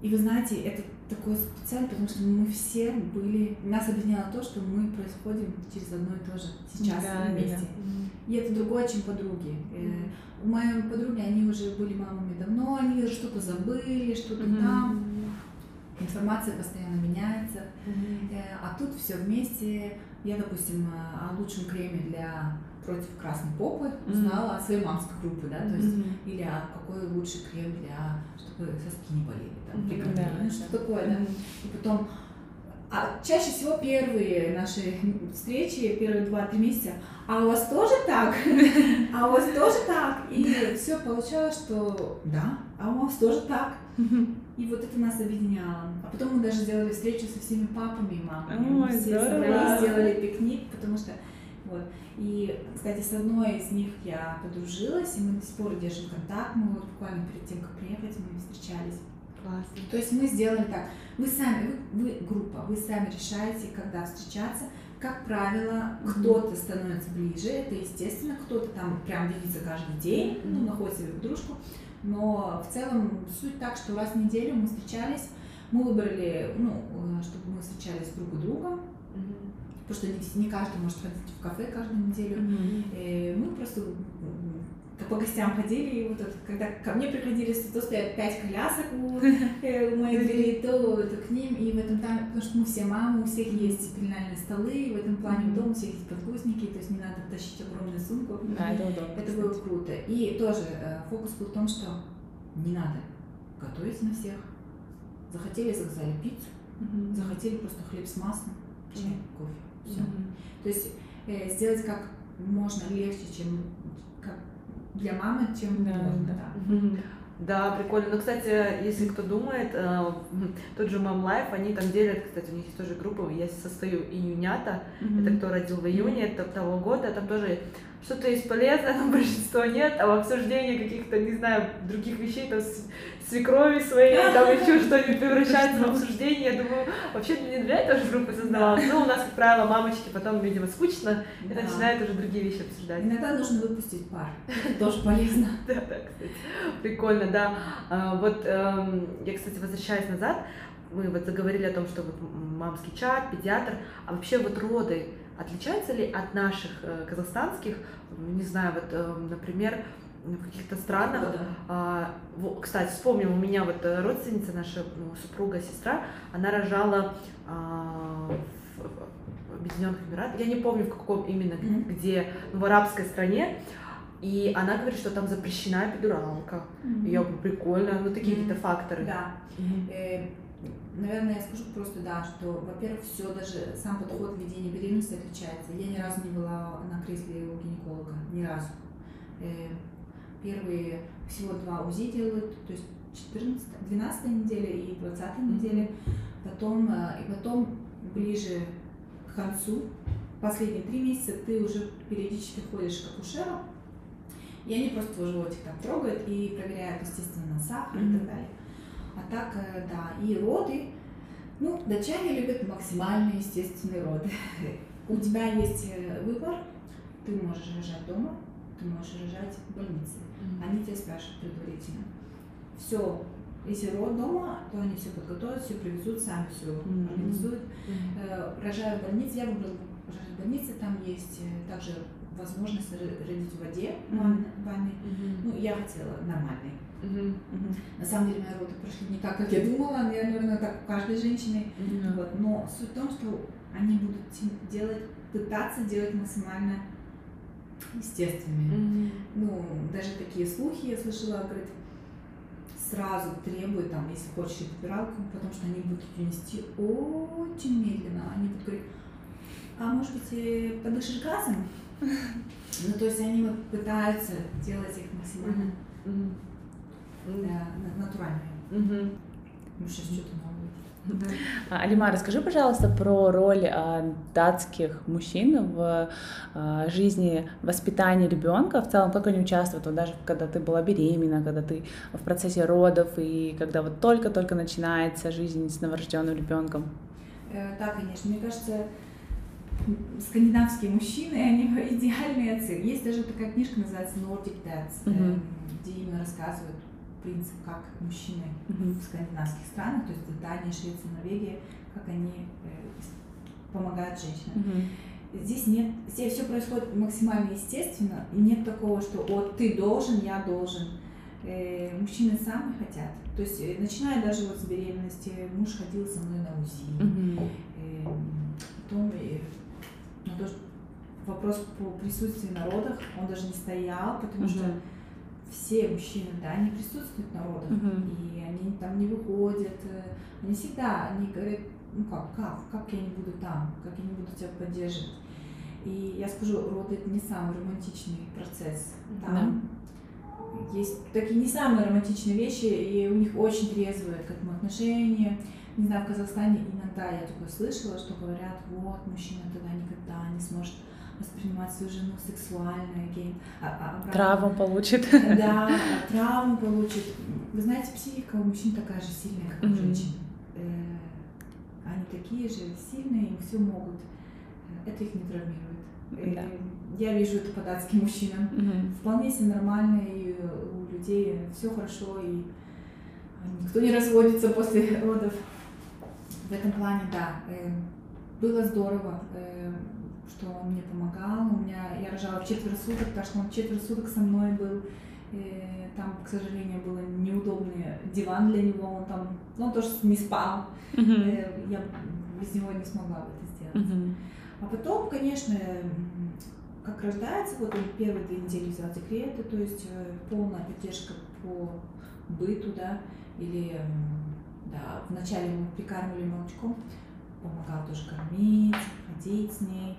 И вы знаете, это такое специально, потому что мы все были... Нас объединяло то, что мы происходим через одно и то же сейчас Да, да, вместе. И это другое, чем подруги. Э, У моей подруги они уже были мамами давно, они что-то забыли, что-то Мгм. там. Информация постоянно меняется. Э, А тут все вместе. Я, допустим, о лучшем креме для против красной попы узнала от своей мамской группы, да, то есть Мгм. или а какой лучший крем для чтобы соски не болели, там, Мгм, прикольно, да, ну, что такое, да. И потом, а чаще всего первые наши встречи, первые два-три месяца, а у вас тоже так? <laughs> А у вас тоже так? И все получалось, что да, а у вас тоже так. И вот это нас объединяло. А потом мы даже сделали встречу со всеми папами и мамами. Ой, мы все здорово. собрались, сделали пикник, потому что вот. И, кстати, с одной из них я подружилась, и мы до сих пор держим контакт. Мы вот буквально перед тем, как приехать, мы встречались. Классно. То есть мы сделали так. Вы сами, вы, вы группа, вы сами решаете, когда встречаться. Как правило, кто-то становится ближе, это естественно, кто-то там прям видится каждый день, ну, находит себе дружку. Но в целом суть так, что раз в неделю мы встречались, мы выбрали, ну, э, чтобы мы встречались друг у друга, потому что не, не каждый может ходить в кафе каждую неделю. Э, Мы просто по гостям ходили, и вот когда ко мне приходили, то стоят пять колясок у, <laughs> э, у моей двери, то, то к ним, и в этом там, потому что мы все мамы, у всех есть пеленальные столы, и в этом плане mm-hmm. дома у всех есть подгузники, то есть не надо тащить огромную сумку. Да, это удобно. Это было круто. И тоже э, фокус был в том, что не надо готовить на всех. Захотели, заказали пиццу, mm-hmm. захотели просто хлеб с маслом, чай, mm-hmm. кофе, все. Mm-hmm. То есть э, сделать как можно легче, чем как для мамы, чем да, можно. Да. Да. Да, прикольно. Ну, кстати, если кто думает, э, <laughs> тот же Mom Life, они там делят, кстати, у них есть тоже группа, я состою июнята, mm-hmm. это кто родил в июне это, того года, там тоже что-то есть полезное, но <laughs> большинство нет, а в обсуждении каких-то, не знаю, других вещей, там, свекрови своей, <laughs> там еще что-нибудь превращается в обсуждение. Я думаю, вообще не для этого же группа создавалась. Но у нас, как правило, мамочки потом, видимо, скучно и да. начинают уже другие вещи обсуждать. Иногда нужно выпустить пар. Тоже полезно. <laughs> Да, да, кстати. Прикольно, да. А, вот эм, я, кстати, возвращаясь назад, мы вот заговорили о том, что вот мамский чат, педиатр, а вообще вот роды отличаются ли от наших э, казахстанских, не знаю, вот, э, например, в каких-то странах. Да. А, кстати, вспомним, у меня вот э, родственница, наша ну, супруга, сестра, она рожала а, в Объединенных Эмиратах, я не помню в каком именно, mm-hmm. где, ну, в арабской стране, и она говорит, что там запрещена эпидуралка. Mm-hmm. Я говорю, прикольно, ну такие mm-hmm. какие-то факторы. Да. Mm-hmm. Наверное, я скажу просто, да, что, во-первых, все, даже сам подход ведения беременности отличается. Я ни разу не была на кресле у гинеколога, ни разу. Э, Первые всего два УЗИ делают, то есть 14, 12 неделя и 20 mm-hmm. неделя. Потом, э, и потом ближе к концу, последние три месяца, ты уже периодически ходишь к акушеру, и они просто твой животик там трогают и проверяют, естественно, на сахар mm-hmm. и так далее. А так, э, да, и роды, ну, датчане любят максимально естественные роды. <laughs> У тебя есть э, выбор, ты можешь рожать дома, ты можешь рожать в больнице. Mm-hmm. Они тебя спрашивают предварительно. Все, если род дома, то они все подготовят, все привезут, сами все mm-hmm. организуют. Mm-hmm. Рожаю в больнице, я выбрала рожать в больнице, там есть э, также возможность родить в воде mm-hmm. ванной. Mm-hmm. Ну, я хотела нормальной. Mm-hmm. На самом деле мои роды прошли не так, как я думала, наверное, так у каждой женщины. Вот. Но суть в том, что они будут делать, пытаться делать максимально естественными. Mm-hmm. Ну, даже такие слухи я слышала, говорит, сразу требуют, там, если хочешь эпидуралку, потому что они будут ее нести очень медленно. Они будут говорить, а может быть, подышишь газом? <laughs> Ну, то есть они вот пытаются делать их максимально mm-hmm. Натуральными. Ну, сейчас что-то а, Алима, расскажи, пожалуйста, про роль а, датских мужчин в а, жизни воспитания ребенка, в целом, как они участвуют, вот даже когда ты была беременна, когда ты в процессе родов и когда вот только-только начинается жизнь с новорожденным ребенком. Э, да, конечно. Мне кажется, скандинавские мужчины, <laughs> они идеальные отцы. Есть даже такая книжка, называется Nordic Dads, mm-hmm. где именно рассказывают принцип, как мужчины mm-hmm. в скандинавских странах, то есть в Дании, Швеции, Норвегии, как они э, помогают женщинам. Mm-hmm. Здесь нет, здесь все происходит максимально естественно, и нет такого, что вот ты должен, я должен. Э, мужчины сами хотят. То есть, э, начиная даже вот с беременности, муж ходил со мной на УЗИ. Mm-hmm. Э, потом э, ну, тоже вопрос по присутствию на родах, он даже не стоял, потому mm-hmm. что все мужчины, да, они присутствуют на родах, uh-huh. и они там не выходят, э, они всегда, они говорят, ну как, как, как я не буду там, как я не буду тебя поддерживать. И я скажу, роды это не самый романтичный процесс. Там да. есть такие не самые романтичные вещи, и у них очень трезвые к этому отношения. Не знаю, в Казахстане иногда я такое слышала, что говорят, вот, мужчина тогда никогда не сможет воспринимать свою жену сексуально, гей. А, а, травму получит. Да, травму получит. Вы знаете, психика у мужчин такая же сильная, как у mm-hmm. женщин. Э, они такие же сильные, им все могут. Это их не травмирует. Э, да. Я вижу это по датским мужчинам. Mm-hmm. Вполне себе нормально, и у людей все хорошо, и никто не разводится после родов. В этом плане, да, э, было здорово что он мне помогал. У меня я рожала в четверо суток, так что он четверо суток со мной был. И там, к сожалению, был неудобный диван для него, он там, ну, он тоже не спал. Mm-hmm. Я без него не смогла бы это сделать. Mm-hmm. А потом, конечно, как рождается, вот он первые две недели взял декреты, то есть э, полная поддержка по быту, да, или, да, вначале мы прикармливали молочком, помогал тоже кормить, ходить с ней.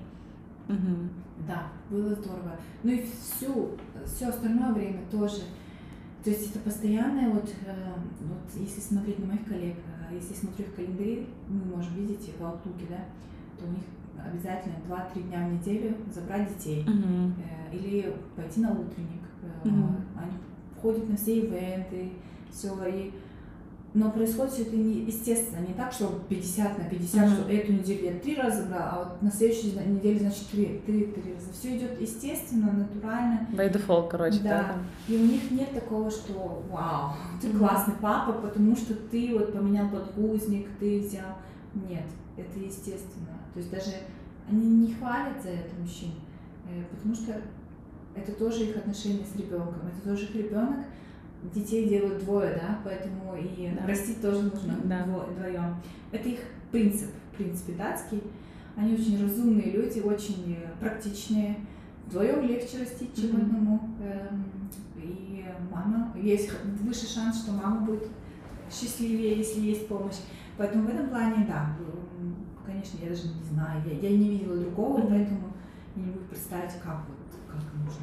Угу. Да, было здорово. Ну и всю, все остальное время тоже. То есть это постоянное, вот, э, вот если смотреть на моих коллег, э, если смотрю их календари, мы можем видеть в Outlook, да, то у них обязательно 2-3 дня в неделю забрать детей э, или пойти на утренник. Uh-huh. Они ходят на все ивенты, все, и но происходит все это не, естественно, не так, что 50 на 50, mm-hmm. что эту неделю я три раза брала, а вот на следующей неделе, значит, три, три, три раза. Все идет естественно, натурально. By default, короче, да. да. И у них нет такого, что вау, ты mm-hmm. классный папа, потому что ты вот поменял подгузник, ты взял. Нет, это естественно. То есть даже они не хвалят за это мужчин, э, потому что это тоже их отношения с ребенком, это тоже их ребенок, детей делают двое, да, поэтому и да. растить тоже нужно да. вдвоем. Это их принцип, в принципе, датский. Они очень разумные люди, очень практичные. Вдвоем легче растить, чем mm-hmm. одному. Эм, и мама, есть выше шанс, что мама будет счастливее, если есть помощь. Поэтому в этом плане, да, конечно, я даже не знаю, я, я не видела другого, mm-hmm. поэтому я не могу представить, как вот, как нужно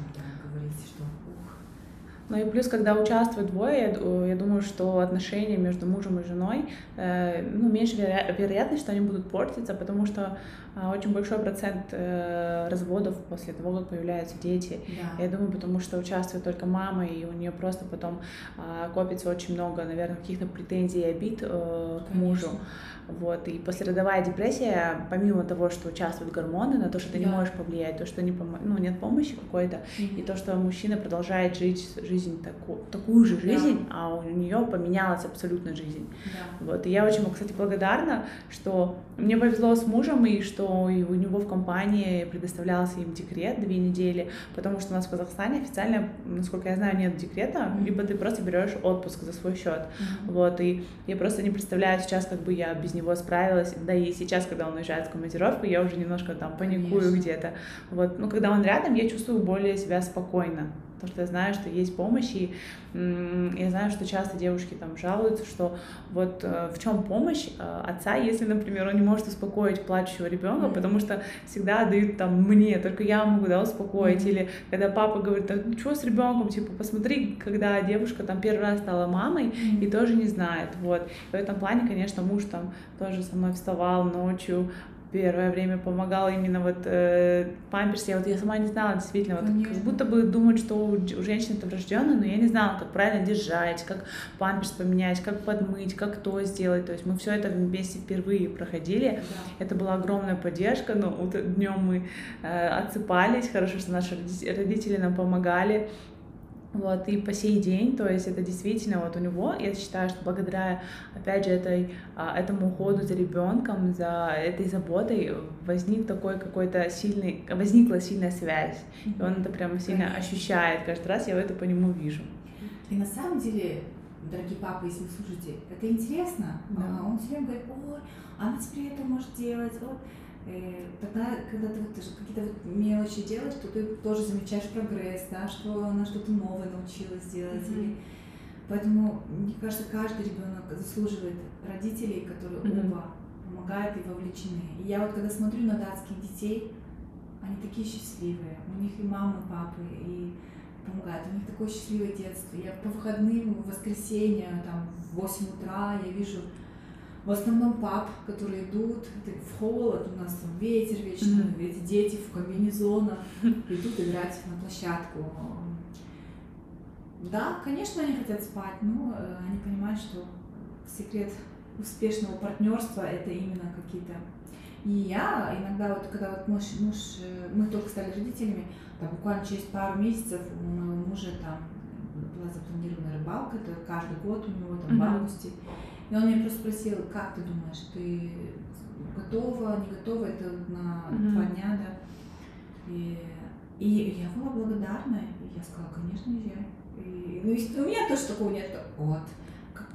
ну и плюс, когда участвуют двое, я, я думаю, что отношения между мужем и женой, э, ну, меньше веро- вероятность, что они будут портиться, потому что э, очень большой процент э, разводов после того, как появляются дети. Да. Я думаю, потому что участвует только мама, и у нее просто потом э, копится очень много, наверное, каких-то претензий и обид э, к мужу. Вот, и послеродовая депрессия, помимо того, что участвуют гормоны, на то, что ты да. не можешь повлиять, то, что не пом- ну, нет помощи какой-то, mm-hmm. и то, что мужчина продолжает жить жизнь таку- такую же жизнь, да. а у нее поменялась абсолютно жизнь. Да. Вот, и я очень, кстати, благодарна, что мне повезло с мужем, и что и у него в компании предоставлялся им декрет две недели, потому что у нас в Казахстане официально, насколько я знаю, нет декрета, mm-hmm. либо ты просто берешь отпуск за свой счет. Mm-hmm. Вот, и я просто не представляю сейчас, как бы я без него справилась. Да и сейчас, когда он уезжает в командировку, я уже немножко там паникую где-то. Вот, ну, когда он рядом, я чувствую более себя спокойно. Потому что я знаю, что есть помощь, и я знаю, что часто девушки там жалуются, что вот э, в чем помощь э, отца, если, например, он не может успокоить плачущего ребенка, mm-hmm. потому что всегда дают там мне, только я могу да, успокоить, mm-hmm. или когда папа говорит, ну что с ребенком, типа посмотри, когда девушка там первый раз стала мамой mm-hmm. и тоже не знает, вот. И в этом плане, конечно, муж там тоже со мной вставал ночью, первое время помогала именно вот э, памперс. Я вот я сама не знала действительно, вот, как будто бы думают, что у, у женщин это врожденно, но я не знала, как правильно держать, как памперс поменять, как подмыть, как то сделать. То есть мы все это вместе впервые проходили. Да. Это была огромная поддержка. Но вот днем мы э, отсыпались, хорошо, что наши родители нам помогали. Вот, и по сей день, то есть это действительно вот у него, я считаю, что благодаря, опять же, этой, а, этому уходу за ребенком, за этой заботой возник такой какой-то сильный, возникла сильная связь. И он это прямо сильно Конечно. ощущает. Каждый раз я это по нему вижу. И на самом деле, дорогие папы, если вы слушаете, это интересно. Да. А он все время говорит, ой, она теперь это может делать, вот Э, тогда, когда ты вот какие-то вот мелочи делаешь, то ты тоже замечаешь прогресс, да, что она что-то новое научилась делать. Mm-hmm. Или... Поэтому, мне кажется, каждый ребенок заслуживает родителей, которые mm-hmm. оба помогают и вовлечены. И я вот когда смотрю на датских детей, они такие счастливые. У них и мамы, и папы, и помогают. У них такое счастливое детство. Я по выходным, в воскресенье, там, в 8 утра я вижу в основном пап, которые идут в холод, у нас там ветер вечно, mm-hmm. эти дети в комбинезонах идут играть на площадку. Да, конечно, они хотят спать, но э, они понимают, что секрет успешного партнерства это именно какие-то. И я иногда вот, когда вот муж, муж, э, мы только стали родителями, там буквально через пару месяцев у моего мужа там была запланирована рыбалка, это каждый год у него там mm-hmm. в августе. И он меня просто спросил, как ты думаешь, ты готова, не готова, это на mm-hmm. два дня, да. И, и я была благодарна, и я сказала, конечно, езжай. И, и ну, у меня тоже такого нет вот,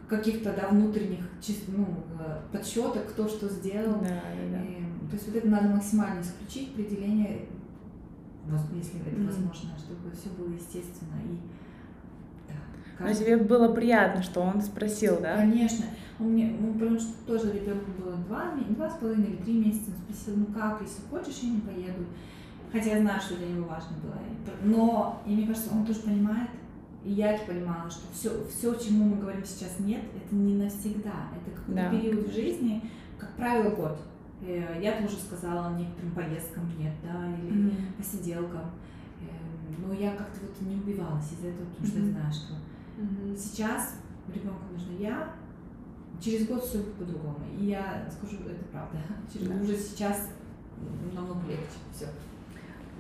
каких-то да, внутренних ну, э, подсчеток, кто что сделал. Да, да, да. И, то есть вот это надо максимально исключить, определение, если это mm-hmm. возможно, чтобы все было естественно. И, да, а тебе было приятно, что он спросил, да? Конечно. Он мне, ну, потому что тоже ребенку было два, два с половиной или три месяца, он спросил, ну как, если хочешь, я не поеду. Хотя я знаю, что для него важно было. Но, и мне кажется, он тоже понимает, и я это понимала, что все, все, чему мы говорим сейчас нет, это не навсегда. Это какой-то да. период в жизни, как правило, год. Э, я тоже сказала некоторым поездкам нет, да, или mm-hmm. посиделкам. Эм, но я как-то вот не убивалась из-за этого, потому что mm-hmm. я знаю, что сейчас ребенку нужно я, через год все будет по-другому. И я скажу, это правда. <laughs> Через, да. Уже сейчас намного легче все.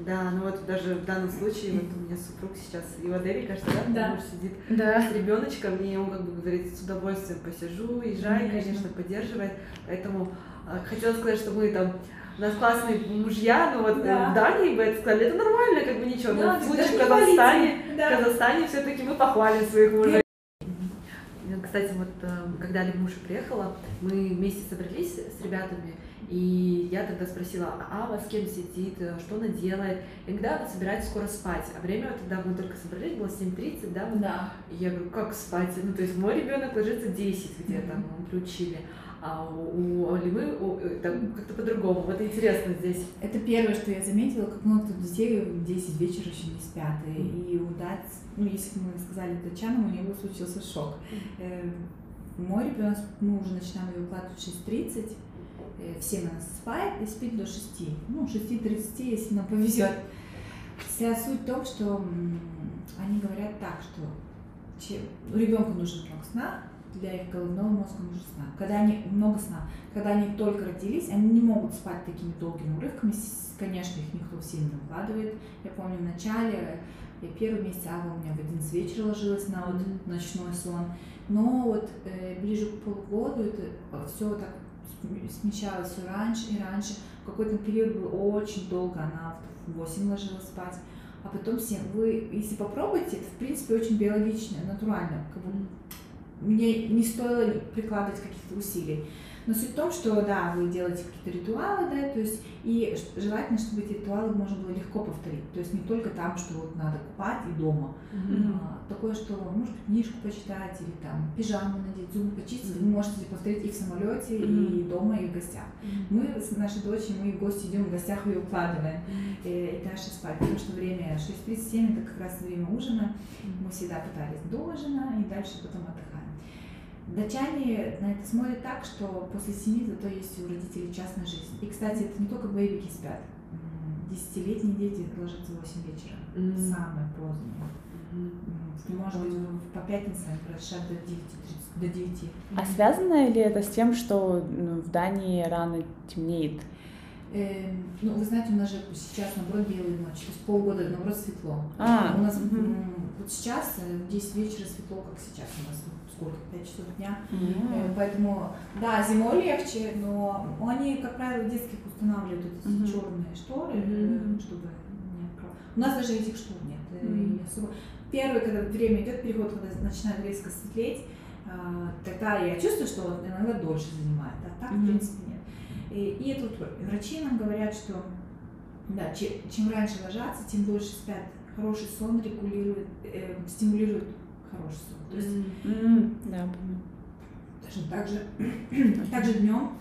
Да, ну вот даже в данном случае, вот у меня супруг сейчас и в Адели, кажется, да, да. муж сидит да. с ребеночком, и он как бы говорит, с удовольствием посижу, езжай, конечно, конечно поддерживает. Поэтому э, хотела сказать, что мы там у нас классные мужья, но вот да. в Дании бы это сказали, это нормально, как бы ничего. Да, но в случае в Казахстане, да. в Казахстане все-таки мы похвалим своих мужей. Кстати, вот э, когда Лимуша приехала, мы вместе собрались с ребятами, и я тогда спросила, а Ава с кем сидит, что она делает? И когда она собирается скоро спать? А время, тогда мы только собрались, было 7.30, да? Да. И я говорю, как спать? Ну, то есть мой ребенок ложится 10 где-то, mm-hmm. мы приучили. А у, у Алимы там как-то по-другому. Вот интересно здесь. Это первое, что я заметила, как много тут детей в 10 вечера еще не спят. И, и у Дать, ну, если мы сказали датчанам, у него случился шок. Э, мой ребенок, мы уже начинаем его укладывать в 6.30, Э, все у нас спает и спит до 6. Ну, 6.30, если нам повезет. Вся суть в том, что они говорят так, что ребенку нужно много сна, для их головного мозга нужно сна. Когда они много сна, когда они только родились, они не могут спать такими долгими урывками. Конечно, их никто сильно не укладывает. Я помню в начале, я первый месяц Ава у меня в 11 вечера ложилась на вот ночной сон. Но вот э, ближе к полугоду это все так смещалась все раньше и раньше. В какой-то период был очень долго, она в 8 ложилась спать, а потом 7. Вы, если попробуете, это в принципе очень биологично, натурально. Как бы мне не стоило прикладывать каких-то усилий. Но суть в том, что да, вы делаете какие-то ритуалы, да, то есть и желательно, чтобы эти ритуалы можно было легко повторить. То есть не только там, что вот надо купать и дома. Mm-hmm. А, такое, что может быть книжку почитать или там пижаму надеть, зубы почистить, mm-hmm. вы можете повторить и в самолете, mm-hmm. и дома, и в гостях. Mm-hmm. Мы с нашей дочерью, мы в гости идем в гостях и укладываем, mm-hmm. и, и дальше спать, потому что время 6.37 это как раз время ужина. Mm-hmm. Мы всегда пытались до ужина и дальше потом отдыхаем. Датчане на это смотрят так, что после семи зато есть у родителей частная жизнь. И, кстати, это не только бэбики спят. Десятилетние дети ложатся в 8 вечера. Mm-hmm. Самое позднее. Mm-hmm. Может быть, по пятницам разрешают до 9, до 9. А связано ли это с тем, что ну, в Дании рано темнеет? Э, ну, вы знаете, у нас же сейчас, наоборот, белые ночи, то есть полгода, наоборот, светло. А, у нас угу. вот сейчас в 10 вечера светло, как сейчас у нас сколько, 5 часов дня. Mm-hmm. Поэтому, да, зимой легче, но они, как правило, детских устанавливают эти mm-hmm. черные шторы, mm-hmm. чтобы не У нас даже этих штор нет. Mm-hmm. Особо... Первое, когда время идет переход, когда начинает резко светлеть, тогда я чувствую, что иногда дольше занимает, а так, mm-hmm. в принципе, нет. И, и это вот врачи нам говорят, что да, чем, чем раньше ложатся, тем дольше спят. Хороший сон регулирует, э, стимулирует хороший сон. То есть, mm-hmm. да. Точно так же, <clears throat> также днем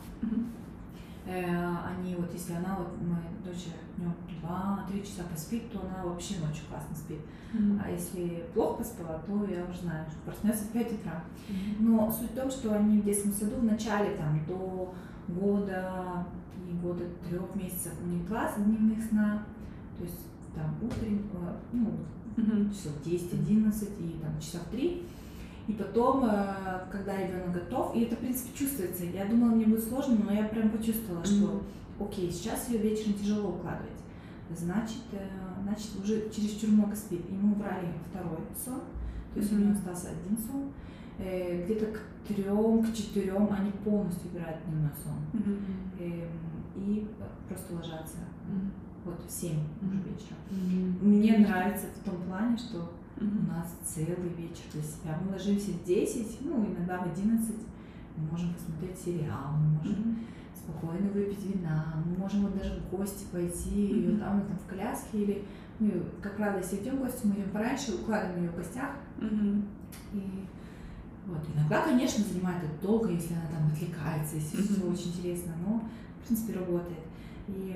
э, они вот, если она вот, моя дочь днем 2-3 часа поспит, то она вообще ночью классно спит. Mm-hmm. А если плохо поспала, то я уже знаю, что проснется в 5 утра. Mm-hmm. Но суть в том, что они в детском саду в начале там до года и года трех месяцев у них класс дневных сна, то есть там утренний, ну, mm-hmm. часов 10-11 и там часов 3. И потом, э, когда ребенок готов, и это, в принципе, чувствуется. Я думала, мне будет сложно, но я прям почувствовала, что окей, сейчас ее вечером тяжело укладывать. Значит, э, значит, уже чересчур много спит. И мы убрали второй сон, то есть у нее остался один сон. Где-то к трем, к четырем они полностью убирают дневной сон. Mm-hmm. и просто ложатся. Вот в 7 уже вечера. Мгм. Мне нравится в том плане, что у Мгм. нас целый вечер для себя. Мы ложимся в 10, ну, иногда в 11. Мы можем посмотреть сериал, мы можем Мгм. спокойно выпить вина, мы можем вот даже в гости пойти, и Мгм. вот там, там в коляске, или, ну, и, как правило, если идем в гости, мы идем пораньше, укладываем ее в гостях, Мгм. и вот, иногда, конечно, занимает это долго, если она там отвлекается, если Мгм. все очень интересно, но, в принципе, работает. И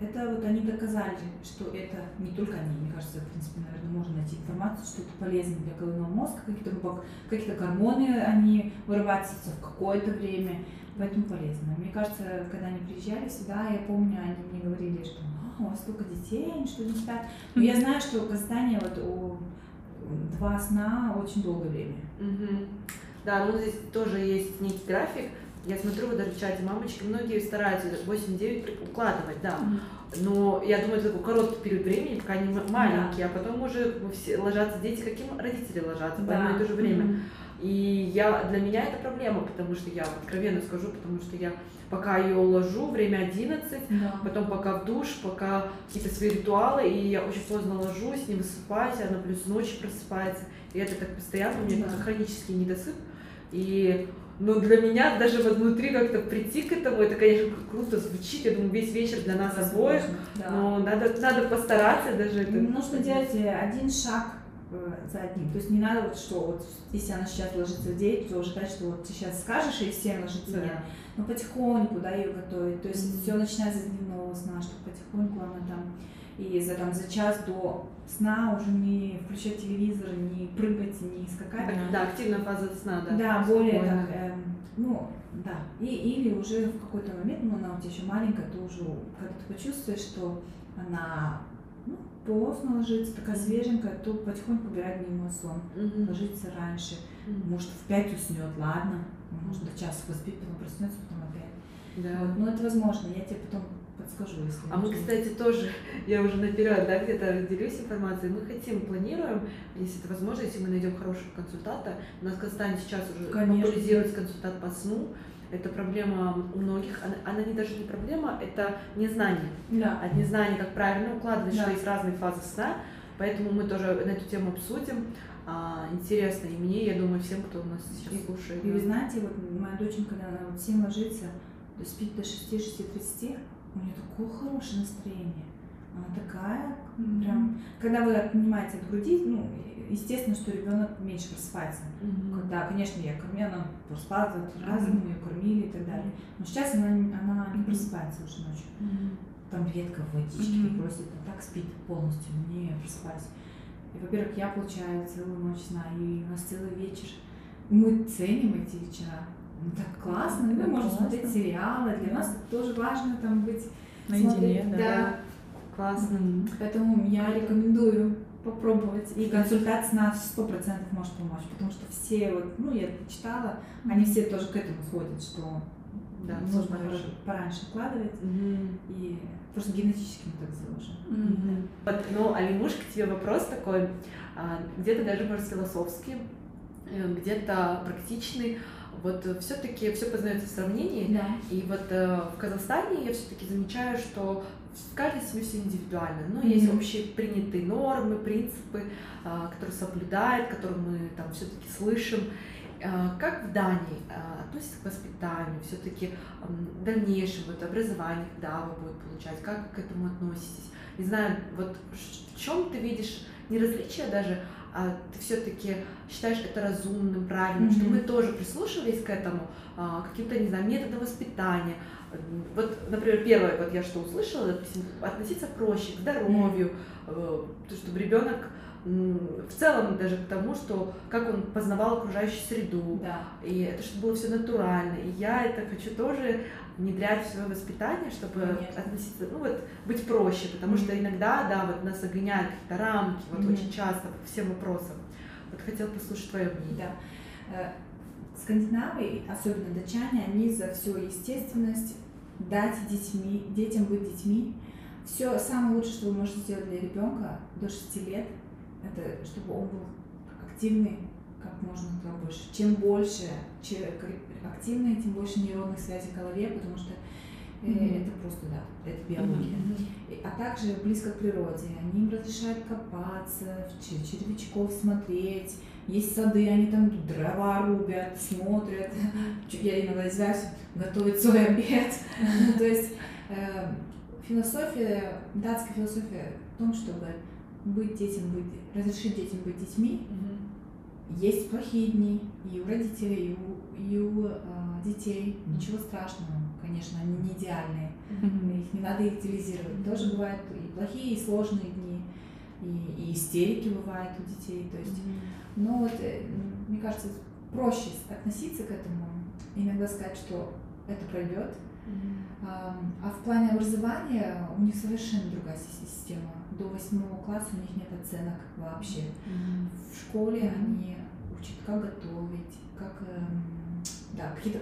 это вот они доказали, что это не только они, мне кажется, в принципе, наверное, можно найти информацию, что это полезно для головного мозга, какие-то какие-то гормоны, они вырабатываются в какое-то время, поэтому полезно. Мне кажется, когда они приезжали сюда, я помню, они мне говорили, что «А, у вас столько детей, они что не спят. Но я знаю, что в Казахстане вот у два сна очень долгое время. Мгм. Да, ну здесь тоже есть некий график. Я смотрю, вот даже в чате мамочки, многие стараются 8-9 при- укладывать, да. Но я думаю, это такой короткий период времени, пока они маленькие, а потом уже все ложатся дети, каким родители ложатся в одно и то же время. Мгм. И я, для меня это проблема, потому что я откровенно скажу, потому что я пока ее уложу, время 11, Да. потом пока в душ, пока какие-то свои ритуалы, и я очень поздно ложусь, не высыпаюсь, она плюс ночью просыпается, и это так постоянно, у меня Да. хронический недосып, и ну, для меня даже вот внутри как-то прийти к этому, это, конечно, круто звучит, я думаю, весь вечер для нас обоих, да. но надо, надо постараться даже это. Нужно делать э, один шаг э, за одним. То есть не надо вот что, вот если она сейчас ложится в 9, то ожидать, что вот ты сейчас скажешь, и в 7 ложится. Да. Нет. Но потихоньку, да, ее готовить. То есть Мгм. все начинается с дневного сна, чтобы потихоньку она там и за, там, за час до сна уже не включать телевизор, не прыгать, не скакать. Так, Да, активная фаза сна, да. Да, более Спокойно. так, эм, ну, да. И, или уже в какой-то момент, ну, она у тебя еще маленькая, ты уже, когда ты почувствуешь, что она ну, поздно ложится, такая Мгм. свеженькая, то потихоньку убирать дневной сон. Мгм. Ложиться раньше. Мгм. Может, в 5 уснет, ладно. Может, до часа поспит, потом проснется, потом опять. Да. Вот. Но это возможно, я тебе потом подскажу, если А мы, нужно. кстати, тоже, <laughs> я уже наперед, да, где-то делюсь информацией, мы хотим, планируем, если это возможно, если мы найдем хорошего консультанта, у нас Казахстане сейчас уже Конечно. популяризируется консультант по сну, это проблема у многих, она, она не даже не проблема, это незнание, Да. от незнания, как правильно укладывать, Да. что есть разные фазы сна, поэтому мы тоже на эту тему обсудим, А, интересно и мне, я думаю, всем, кто нас сейчас И- слушает. И вы знаете, вот моя доченька, когда она вот в 7 ложится, спит до 6-6.30, у нее такое хорошее настроение. Она такая, прям, когда вы отнимаете от груди, ну, естественно, что ребенок меньше просыпается. Мгм. Когда, конечно, я кормила, она проспала два раза, мы ее кормили и так далее. Но сейчас она, она не просыпается уже ночью. Мгм. Там редко водички Мгм. просит, а так спит полностью, не просыпаюсь. И, во-первых, я получаю целую ночь сна, и у нас целый вечер. Мы ценим эти вечера. Ну, так классно, мы Да, можем классно. смотреть сериалы, для нас тоже важно там быть. Наедине, смотреть, да. Классно. Поэтому я рекомендую попробовать. И консультация на 100% может помочь, потому что все, вот, ну, я читала, они все тоже к этому сходят, что Да, нужно хорошо. пораньше вкладывать, Мгм. и просто генетически мы так заложено. Мгм. Вот, ну, Алимушка, тебе вопрос такой, а, где-то даже, может, философский, э, где-то практичный. Вот все-таки все познается в сравнении. Да. И вот э, в Казахстане я все-таки замечаю, что в каждой семье все индивидуально. Ну, Мгм. есть общие принятые нормы, принципы, а, которые соблюдают, которые мы там все-таки слышим. А, Как в Дании а, относится к воспитанию, все-таки в дальнейшем вот образование, когда вы будете получать, как вы к этому относитесь? Не знаю, вот в чем ты видишь не различия даже, ты все-таки считаешь это разумным, правильным, что Мгм. мы тоже прислушивались к этому, а, каким-то, не знаю, методам воспитания. Вот, например, первое, вот я что услышала, относиться проще к здоровью, то, чтобы ребенок в целом даже к тому, что как он познавал окружающую среду, Да. и это чтобы было все натурально. И я это хочу тоже внедрять в свое воспитание, чтобы Конечно. относиться, ну вот, быть проще, потому Мгм. что иногда, да, вот нас огоняют какие-то рамки, вот Мгм. очень часто по всем вопросам. Вот хотела послушать твое мнение. Да. Э, Скандинавы, особенно датчане, они за всю естественность дать детьми, детям быть детьми. Все самое лучшее, что вы можете сделать для ребенка до 6 лет, это чтобы он был активный как можно как больше. Чем больше человек активный, тем больше нейронных связей в голове, потому что Mm-hmm. Это просто, да, это биология. Mm-hmm. А также близко к природе. Они им разрешают копаться, в червячков смотреть. Есть сады, они там дрова рубят, смотрят. Я иногда извиняюсь, готовят свой обед. <laughs> То есть э, философия, датская философия в том, чтобы быть детям, быть, разрешить детям быть детьми. Есть плохие дни и у родителей, и у, и у э, детей. Ничего страшного конечно, они не идеальные. Mm-hmm. Их не надо идеализировать. Тоже бывают и плохие, и сложные дни, и, и истерики бывают у детей. То есть, mm-hmm. но вот, э, мне кажется, проще относиться к этому, иногда сказать, что это пройдет. Mm-hmm. А, а в плане образования у них совершенно другая система. До восьмого класса у них нет оценок вообще. Mm-hmm. В школе они учат, как готовить, как эм, да, какие-то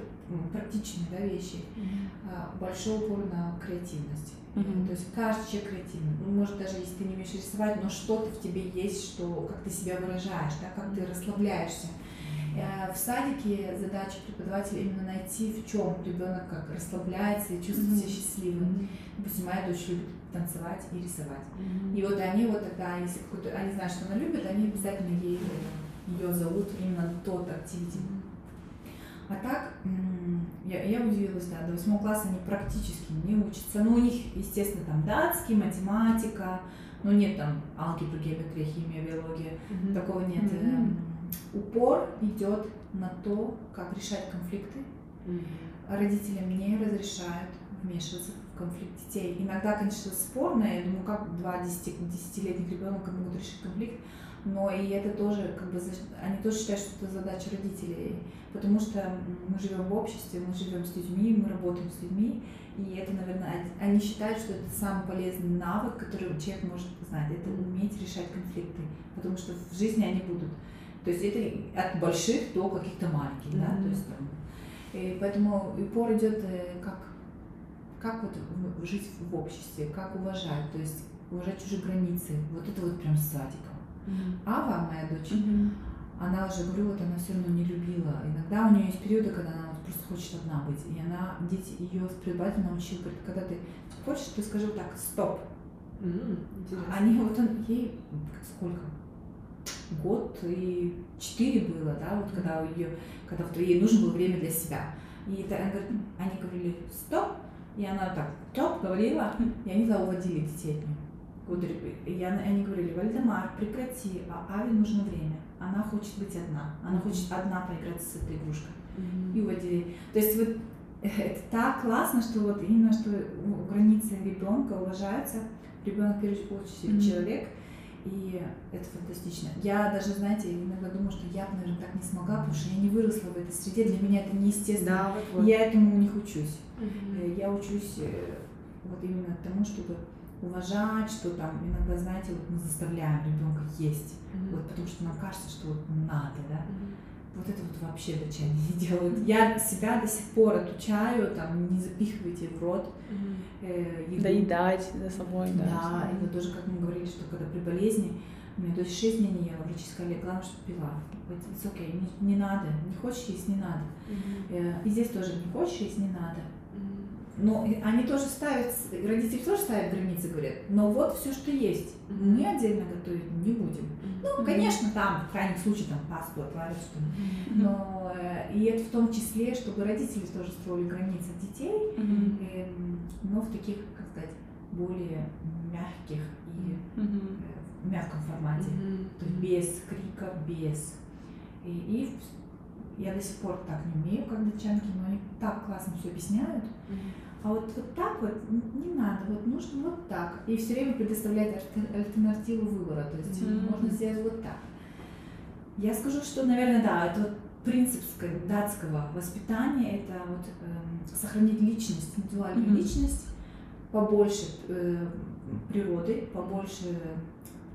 практичные да, вещи, mm-hmm. большой упор на креативность. Mm-hmm. То есть каждый человек креативный. Ну, может, даже если ты не умеешь рисовать, но что-то в тебе есть, что как ты себя выражаешь, да, как ты расслабляешься. Э, в садике задача преподавателя именно найти, в чем ребенок как расслабляется и чувствует себя счастливым. Допустим, моя дочь любит танцевать и рисовать. И вот они вот тогда, если какой-то, они знают, что она любит, они обязательно ей ее зовут именно тот активити. А так, я, я удивилась, да, до восьмого класса они практически не учатся. Ну, у них, естественно, там датский, математика, но нет там алгебра, геометрия, химия, биология, mm-hmm. такого нет. Mm-hmm. Упор идет на то, как решать конфликты. Mm-hmm. Родителям не разрешают вмешиваться в конфликт детей. Иногда, конечно, спорно, я думаю, как два десятилетних ребенка могут решить конфликт, но и это тоже, как бы, они тоже считают, что это задача родителей, потому что мы живем в обществе, мы живем с людьми, мы работаем с людьми, и это, наверное, они считают, что это самый полезный навык, который человек может знать, это уметь решать конфликты, потому что в жизни они будут. То есть это от больших до каких-то маленьких, mm-hmm. да, то есть там. И поэтому упор идет э, как как вот жить в обществе, как уважать, то есть уважать чужие границы. Вот это вот прям с садика. Ава, моя дочь, mm-hmm. она уже, говорю, вот она все равно не любила. Иногда у нее есть периоды, когда она вот просто хочет одна быть. И она, дети, ее преподаватель научил, говорит, когда ты хочешь, ты скажи вот так, стоп. Mm-hmm. Они вот он, ей сколько? Год и четыре было, да, вот когда у ее, когда вот ей нужно было время для себя. И это, она говорит, они говорили стоп, и она так стоп говорила, и они туда уводили детей от нее. И они говорили, Вальдемар, прекрати, а Ави нужно время. Она хочет быть одна. Она хочет одна поиграться с этой игрушкой. Mm-hmm. И уводили. То есть вот <laughs> это так классно, что вот именно что границы ребенка уважаются. Ребенок, в очередь, mm-hmm. человек. И это фантастично. Я даже, знаете, иногда думаю, что я бы, наверное, так не смогла, потому что я не выросла в этой среде. Для меня это неестественно. Да, вот, вот. Я этому у них учусь. Mm-hmm. Я учусь э, вот именно тому, чтобы уважать, что там иногда, знаете, вот мы заставляем ребенка есть, mm-hmm. вот потому что нам кажется, что вот надо, да. Mm-hmm. Вот это вот вообще датчане не <laughs> делают. Я себя до сих пор отучаю, там, не запихивайте в рот mm-hmm. э. Доедать за собой, да. Да, и вот тоже, как мы говорили, что когда при болезни, у меня то есть 6 дней не ела, врачи сказали, главное, чтобы пила. Окей, okay, не, не надо, не хочешь есть, не надо. Mm-hmm. И здесь тоже не хочешь есть, не надо но они тоже ставят, родители тоже ставят границы, говорят, но вот все, что есть, мы отдельно готовить не будем. Ну, конечно, там, в крайнем случае, там пасту отварят, что но э, и это в том числе, чтобы родители тоже строили границы детей, э, но в таких, как сказать, более мягких и э, в мягком формате, то есть без крика, без. И, и я до сих пор так не умею, как датчанки, но они так классно все объясняют. Mm-hmm а вот, вот так вот не надо, вот нужно вот так. И все время предоставлять альтернативу выбора, то есть mm-hmm. можно сделать вот так. Я скажу, что, наверное, да, это вот принцип датского воспитания, это вот э, сохранить личность, индивидуальную mm-hmm. личность, побольше э, природы, побольше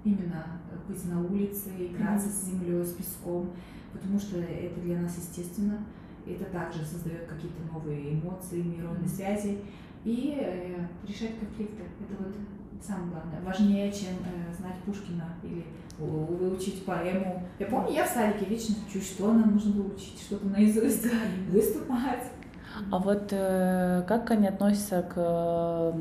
именно быть на улице, играться mm-hmm. с землей, с песком, потому что это для нас естественно это также создает какие-то новые эмоции, нейронные связи. И э, решать конфликты. Это вот самое главное. Важнее, чем э, знать Пушкина или выучить поэму. Я помню, я в садике вечно учу, что нам нужно было учить, что-то наизусть, выступать. А вот э, как они относятся к э,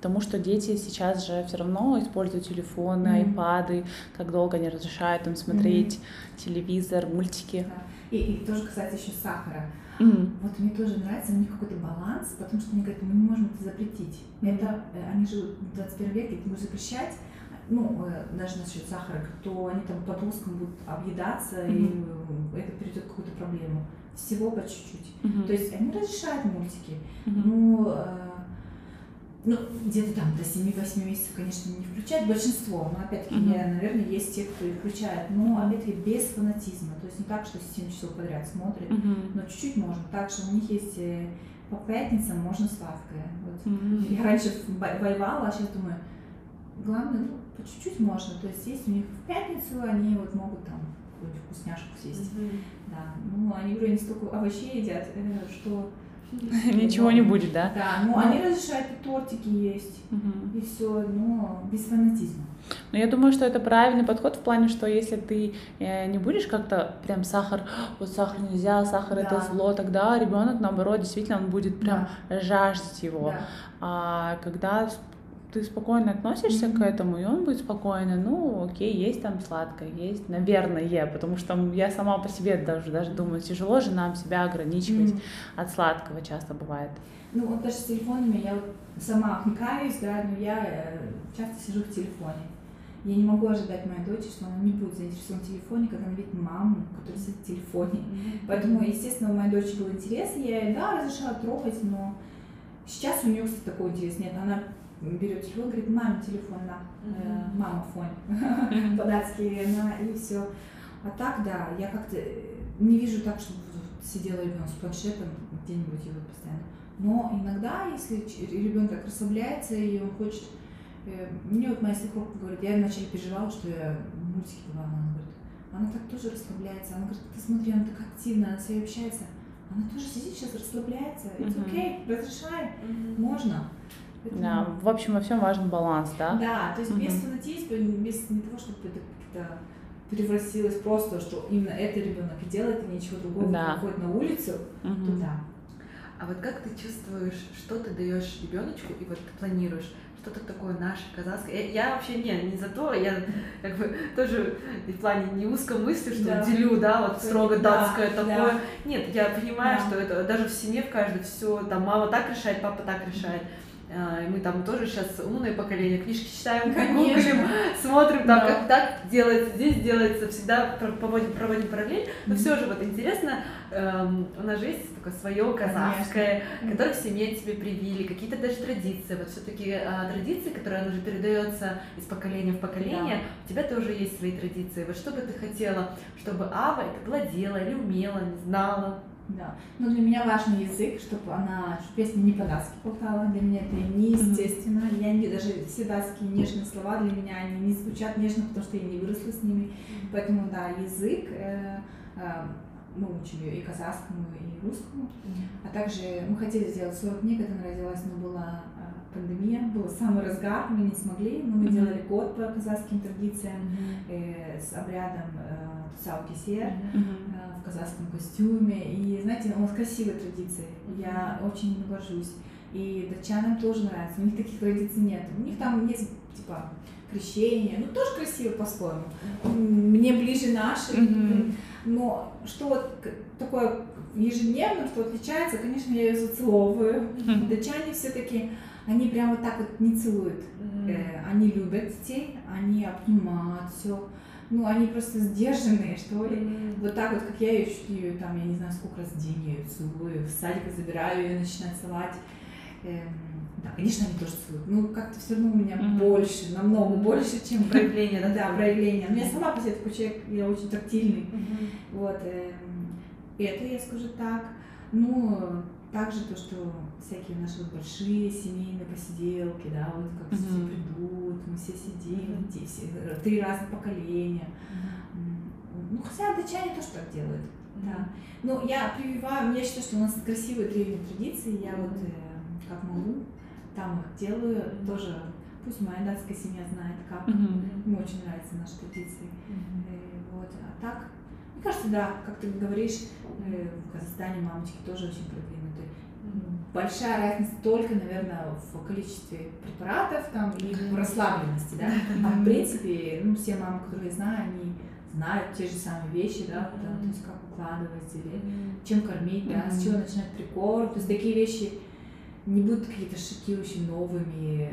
тому, что дети сейчас же все равно используют телефоны, mm-hmm. айпады, как долго они разрешают им смотреть mm-hmm. телевизор, мультики. Да. И, и тоже, кстати, еще сахара. Mm-hmm. Вот мне тоже нравится, у них какой-то баланс, потому что они говорят, мы не можем это запретить. Это, э, они живут в 21 веке, это можно запрещать, ну, э, даже насчет сахара, то они там по подросткам будут объедаться, mm-hmm. и это придет к какую-то проблему. Всего по чуть-чуть. Mm-hmm. То есть они разрешают мультики, mm-hmm. но э, ну, где-то там до 7-8 месяцев, конечно, не включают большинство, но опять-таки, mm-hmm. наверное, есть те, кто их включает, но опять-таки без фанатизма, то есть не так, что 7 часов подряд смотрят, mm-hmm. но чуть-чуть можно. Также у них есть э, по пятницам можно сладкое. Вот. Mm-hmm. Я раньше воевала, а сейчас думаю, главное, ну, по чуть-чуть можно. То есть есть у них в пятницу, они вот могут там какую-нибудь вкусняшку съесть. Mm-hmm. Да. Ну, они, говорю, они столько овощей едят, э, что <laughs> Ничего не будет, да? Да, ну, они разрешают тортики есть, и все, но без фанатизма. Но я думаю, что это правильный подход в плане, что если ты э, не будешь как-то прям сахар, вот сахар нельзя, сахар да. это зло, тогда ребенок наоборот действительно он будет прям да. жаждать его. Да. А когда ты спокойно относишься mm-hmm. к этому, и он будет спокойно, ну, окей, есть там сладкое, есть, наверное, потому что я сама по себе даже, даже думаю, тяжело же нам себя ограничивать mm-hmm. от сладкого часто бывает. Ну, вот даже с телефонами я сама каюсь, да, но я э, часто сижу в телефоне. Я не могу ожидать моей дочери, что она не будет заинтересована в телефоне, когда она видит маму, которая сидит в телефоне. Mm-hmm. Поэтому, естественно, у моей дочери был интерес, я ей, да, разрешала трогать, но сейчас у нее, кстати, такой интерес нет. Она берет телефон, говорит, маме телефон на, э, мама фон, <laughs> по-датски, на, и все. А так, да, я как-то не вижу так, чтобы сидела ребенок с планшетом где-нибудь его постоянно. Но иногда, если ребенок расслабляется и он хочет, э, мне вот моя свекровка говорит, я вначале переживала, что я мультики бывала, она говорит, она так тоже расслабляется, она говорит, ты смотри, она так активно, она с общается, она тоже сидит сейчас, расслабляется, it's okay, разрешай, можно. Да, в общем, во всем важен баланс, да? Да, то есть без фанатизма, без не того, чтобы это как-то превратилось просто, что именно это ребенок и делает, и ничего другого, да. выходит на улицу, угу. то да. А вот как ты чувствуешь, что ты даешь ребеночку, и вот ты планируешь, что-то такое наше, казахское. Я, я вообще не, не за то, я как бы тоже в плане не узко мысли, что да. делю, да, вот строго да, датское да, такое. Нет, я понимаю, да. что это даже в семье в каждой все, там мама так решает, папа так решает. А, мы там тоже сейчас умное поколение, книжки читаем, гуглим, <laughs> смотрим, там, да. как так делается, здесь делается, всегда проводим, проводим параллель. Но mm-hmm. все же вот интересно, эм, у нас же есть такое свое казахское, Конечно. которое в семье тебе привили, какие-то даже традиции. Вот все-таки э, традиции, которые уже передается из поколения в поколение, да. у тебя тоже есть свои традиции. Вот что бы ты хотела, чтобы Ава это гладила или умела, не знала? Да. Но для меня важный язык, чтобы она, чтобы песня не по-датски болтала. Для меня это неестественно. Mm-hmm. Я не, даже все датские нежные слова для меня они не звучат нежно, потому что я не выросла с ними. Mm-hmm. Поэтому, да, язык э, э, мы учим ее и казахскому, и русскому. Mm-hmm. А также мы хотели сделать 40 дней, когда она родилась, но была э, пандемия, был самый разгар, мы не смогли, но мы mm-hmm. делали год по казахским традициям mm-hmm. э, с обрядом э, Саукисер mm-hmm. в казахском костюме. И знаете, у нас красивые традиции. Я очень горжусь. И датчанам тоже нравится. У них таких традиций нет. У них там есть типа крещение, ну тоже красиво по-своему. Мне ближе наши. Mm-hmm. Но что вот такое ежедневно, что отличается, конечно, я ее зацеловываю. Mm-hmm. Датчане все-таки они прямо вот так вот не целуют. Mm-hmm. Э, они любят детей, они обнимают все ну, они просто сдержанные, что ли. Mm-hmm. Вот так вот, как я ее чуть ее там, я не знаю, сколько раз в день ее целую, в садик забираю ее, начинаю целовать. Эм, да, конечно, они тоже целуют. Ну, как-то все равно у меня mm-hmm. больше, намного больше, чем проявление, <laughs> да? Да, проявление. Но я сама по себе такой человек, я очень тактильный. Mm-hmm. Вот, эм, это я скажу так. Ну, также то, что всякие наши вот большие семейные посиделки, да, вот как mm-hmm. все придут, мы все сидим, mm-hmm. все, три разных поколения. Mm-hmm. Ну, хотя датчане тоже так делают. Mm-hmm. Да. Но я прививаю, я считаю, что у нас красивые древние традиции, я вот э, как могу, там их делаю, тоже пусть моя датская семья знает, как. Mm-hmm. Мне очень нравятся наши традиции. Mm-hmm. Вот. А так, мне кажется, да, как ты говоришь, э, в Казахстане мамочки тоже очень продвинуты. Большая разница только, наверное, в количестве препаратов там и в расслабленности, да. А в принципе, ну, все мамы, которые я знаю, они знают те же самые вещи, да, то есть как укладывать или чем кормить, да, с чего начинать прикорм. То есть такие вещи не будут какие-то шокирующие новыми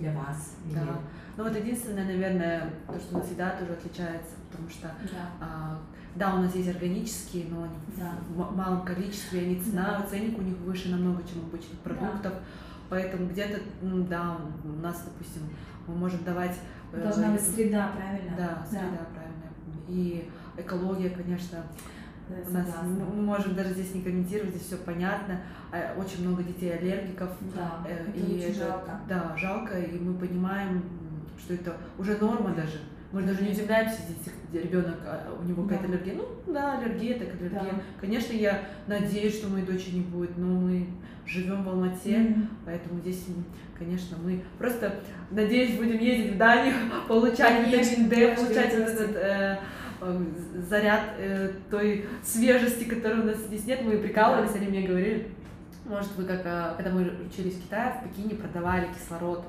для вас. или- Да. Ну вот единственное, наверное, то, что у нас еда тоже отличается, потому что Да. а, да, у нас есть органические, но они Да. в малом количестве, они цена, ценник у них выше намного, чем обычных продуктов. Поэтому где-то, ну, да, у нас, допустим, мы можем давать... э, Должна быть среда, правильно? Да, среда, правильно. И экология, конечно, Да, у нас, согласна. мы можем даже здесь не комментировать, здесь все понятно. А, Очень много детей аллергиков. Да, э, это и это, жалко. Да, жалко, и мы понимаем, что это уже норма даже. Мы даже не удивляемся, если ребенок, у него Да. какая-то аллергия. Ну, да, аллергия, так аллергия. Да. Конечно, я надеюсь, что моей дочери не будет, но мы живем в Алмате, Мгм. поэтому здесь, конечно, мы просто, надеюсь, будем ездить в Данию, <laughs> получать витамин D, получать этот э, заряд э, той свежести, которой у нас здесь нет. Мы прикалывались, они мне говорили, может, вы как, э, когда мы учились в Китае, в Пекине продавали кислород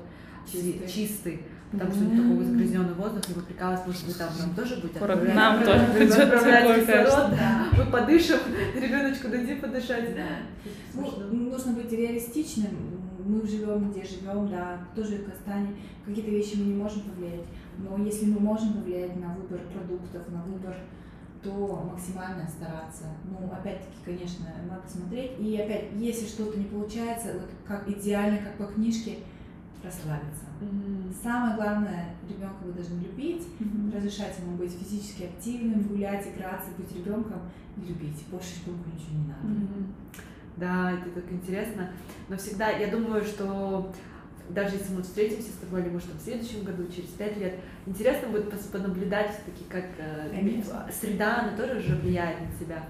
чистый, Чистый. Чистый потому что М. такой загрязненный воздух, и мы прикалывались, может, вы там нам тоже Скоро отправлять? нам тоже такое, кислород. Да. мы подышим, ребеночку дадим подышать. Ну, нужно быть реалистичным. Мы живем, где живем, да, тоже в Казахстане. Какие-то вещи мы не можем повлиять. Но если мы можем повлиять на выбор продуктов, на выбор, то максимально стараться. Ну, опять-таки, конечно, надо смотреть. И опять, если что-то не получается, вот как идеально, как по книжке, расслабиться. Мгм. Самое главное, ребенка вы должны любить, разрешать ему быть физически активным, гулять, играться, быть ребенком и любить. Больше ребенку ничего не надо. Мгм. Да, это так интересно. Но всегда, я думаю, что даже если мы встретимся с тобой, или может в следующем году, через пять лет, интересно будет понаблюдать все-таки, как э, Конечно. среда, она тоже же влияет на тебя.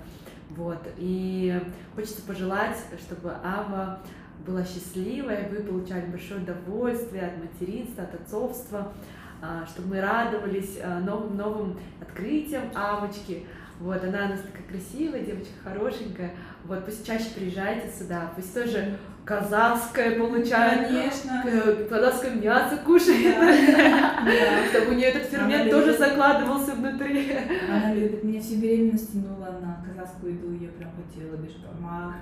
Вот. И хочется пожелать, чтобы Ава была счастливой, вы получали большое удовольствие от материнства, от отцовства, а, чтобы мы радовались а, новым новым открытиям Авочки. Вот, она у нас такая красивая, девочка хорошенькая. Вот, пусть чаще приезжайте сюда, пусть тоже казахское получает, Конечно. казахское мясо кушает, Да. <laughs> чтобы у нее этот фермент Она тоже любит. закладывался внутри. Она любит. Меня всю беременность тянула на казахскую еду, я прям хотела бешбармак.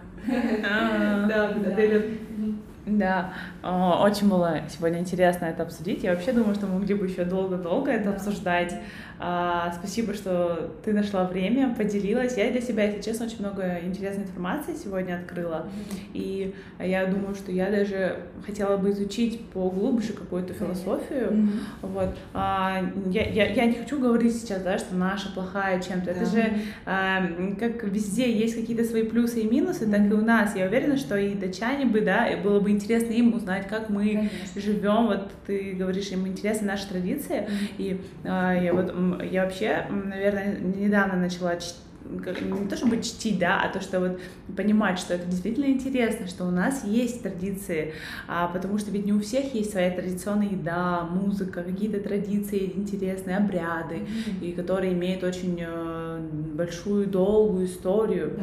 А, <laughs> Да, Да. Да, очень было сегодня интересно это обсудить. Я вообще думаю, что мы могли бы еще долго-долго это Да. обсуждать. А, Спасибо, что ты нашла время, поделилась. Я для себя, если честно, очень много интересной информации сегодня открыла. И я думаю, что я даже хотела бы изучить поглубже какую-то философию. Вот. А, я, я, я не хочу говорить сейчас, да, что наша плохая чем-то. Это же а, как везде есть какие-то свои плюсы и минусы, так и у нас. Я уверена, что и датчане бы, да, было бы интересно им узнать, как мы Конечно. живем. Вот ты говоришь, им интересны наши традиции. И а, я вот я вообще, наверное, недавно начала чт- как- не то чтобы чтить, да, а то, что вот понимать, что это действительно интересно, что у нас есть традиции, а, потому что ведь не у всех есть своя традиционная еда, музыка, какие-то традиции интересные, обряды, и которые имеют очень э, большую, долгую историю.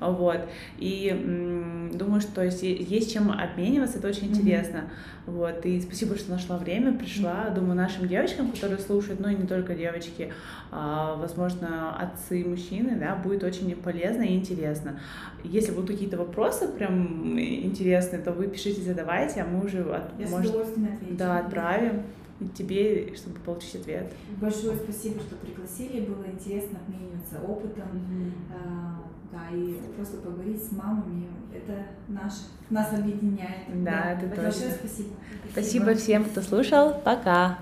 Да. Вот. И м, думаю, что есть, есть чем обмениваться, это очень Мгм. интересно. Вот. И спасибо, что нашла время, пришла. Думаю, нашим девочкам, которые слушают, ну и не только девочки, а, возможно, отцы, мужчины, да, будет очень полезно и интересно. Если будут какие-то вопросы прям интересные, то вы пишите, задавайте, а мы уже от- Я может, да, отправим тебе, чтобы получить ответ. Большое спасибо, что пригласили. Было интересно обмениваться опытом. А, Да, и просто поговорить с мамами. Это наш, нас объединяет. Да, это Большое точно. спасибо. Спасибо всем, кто слушал. Пока!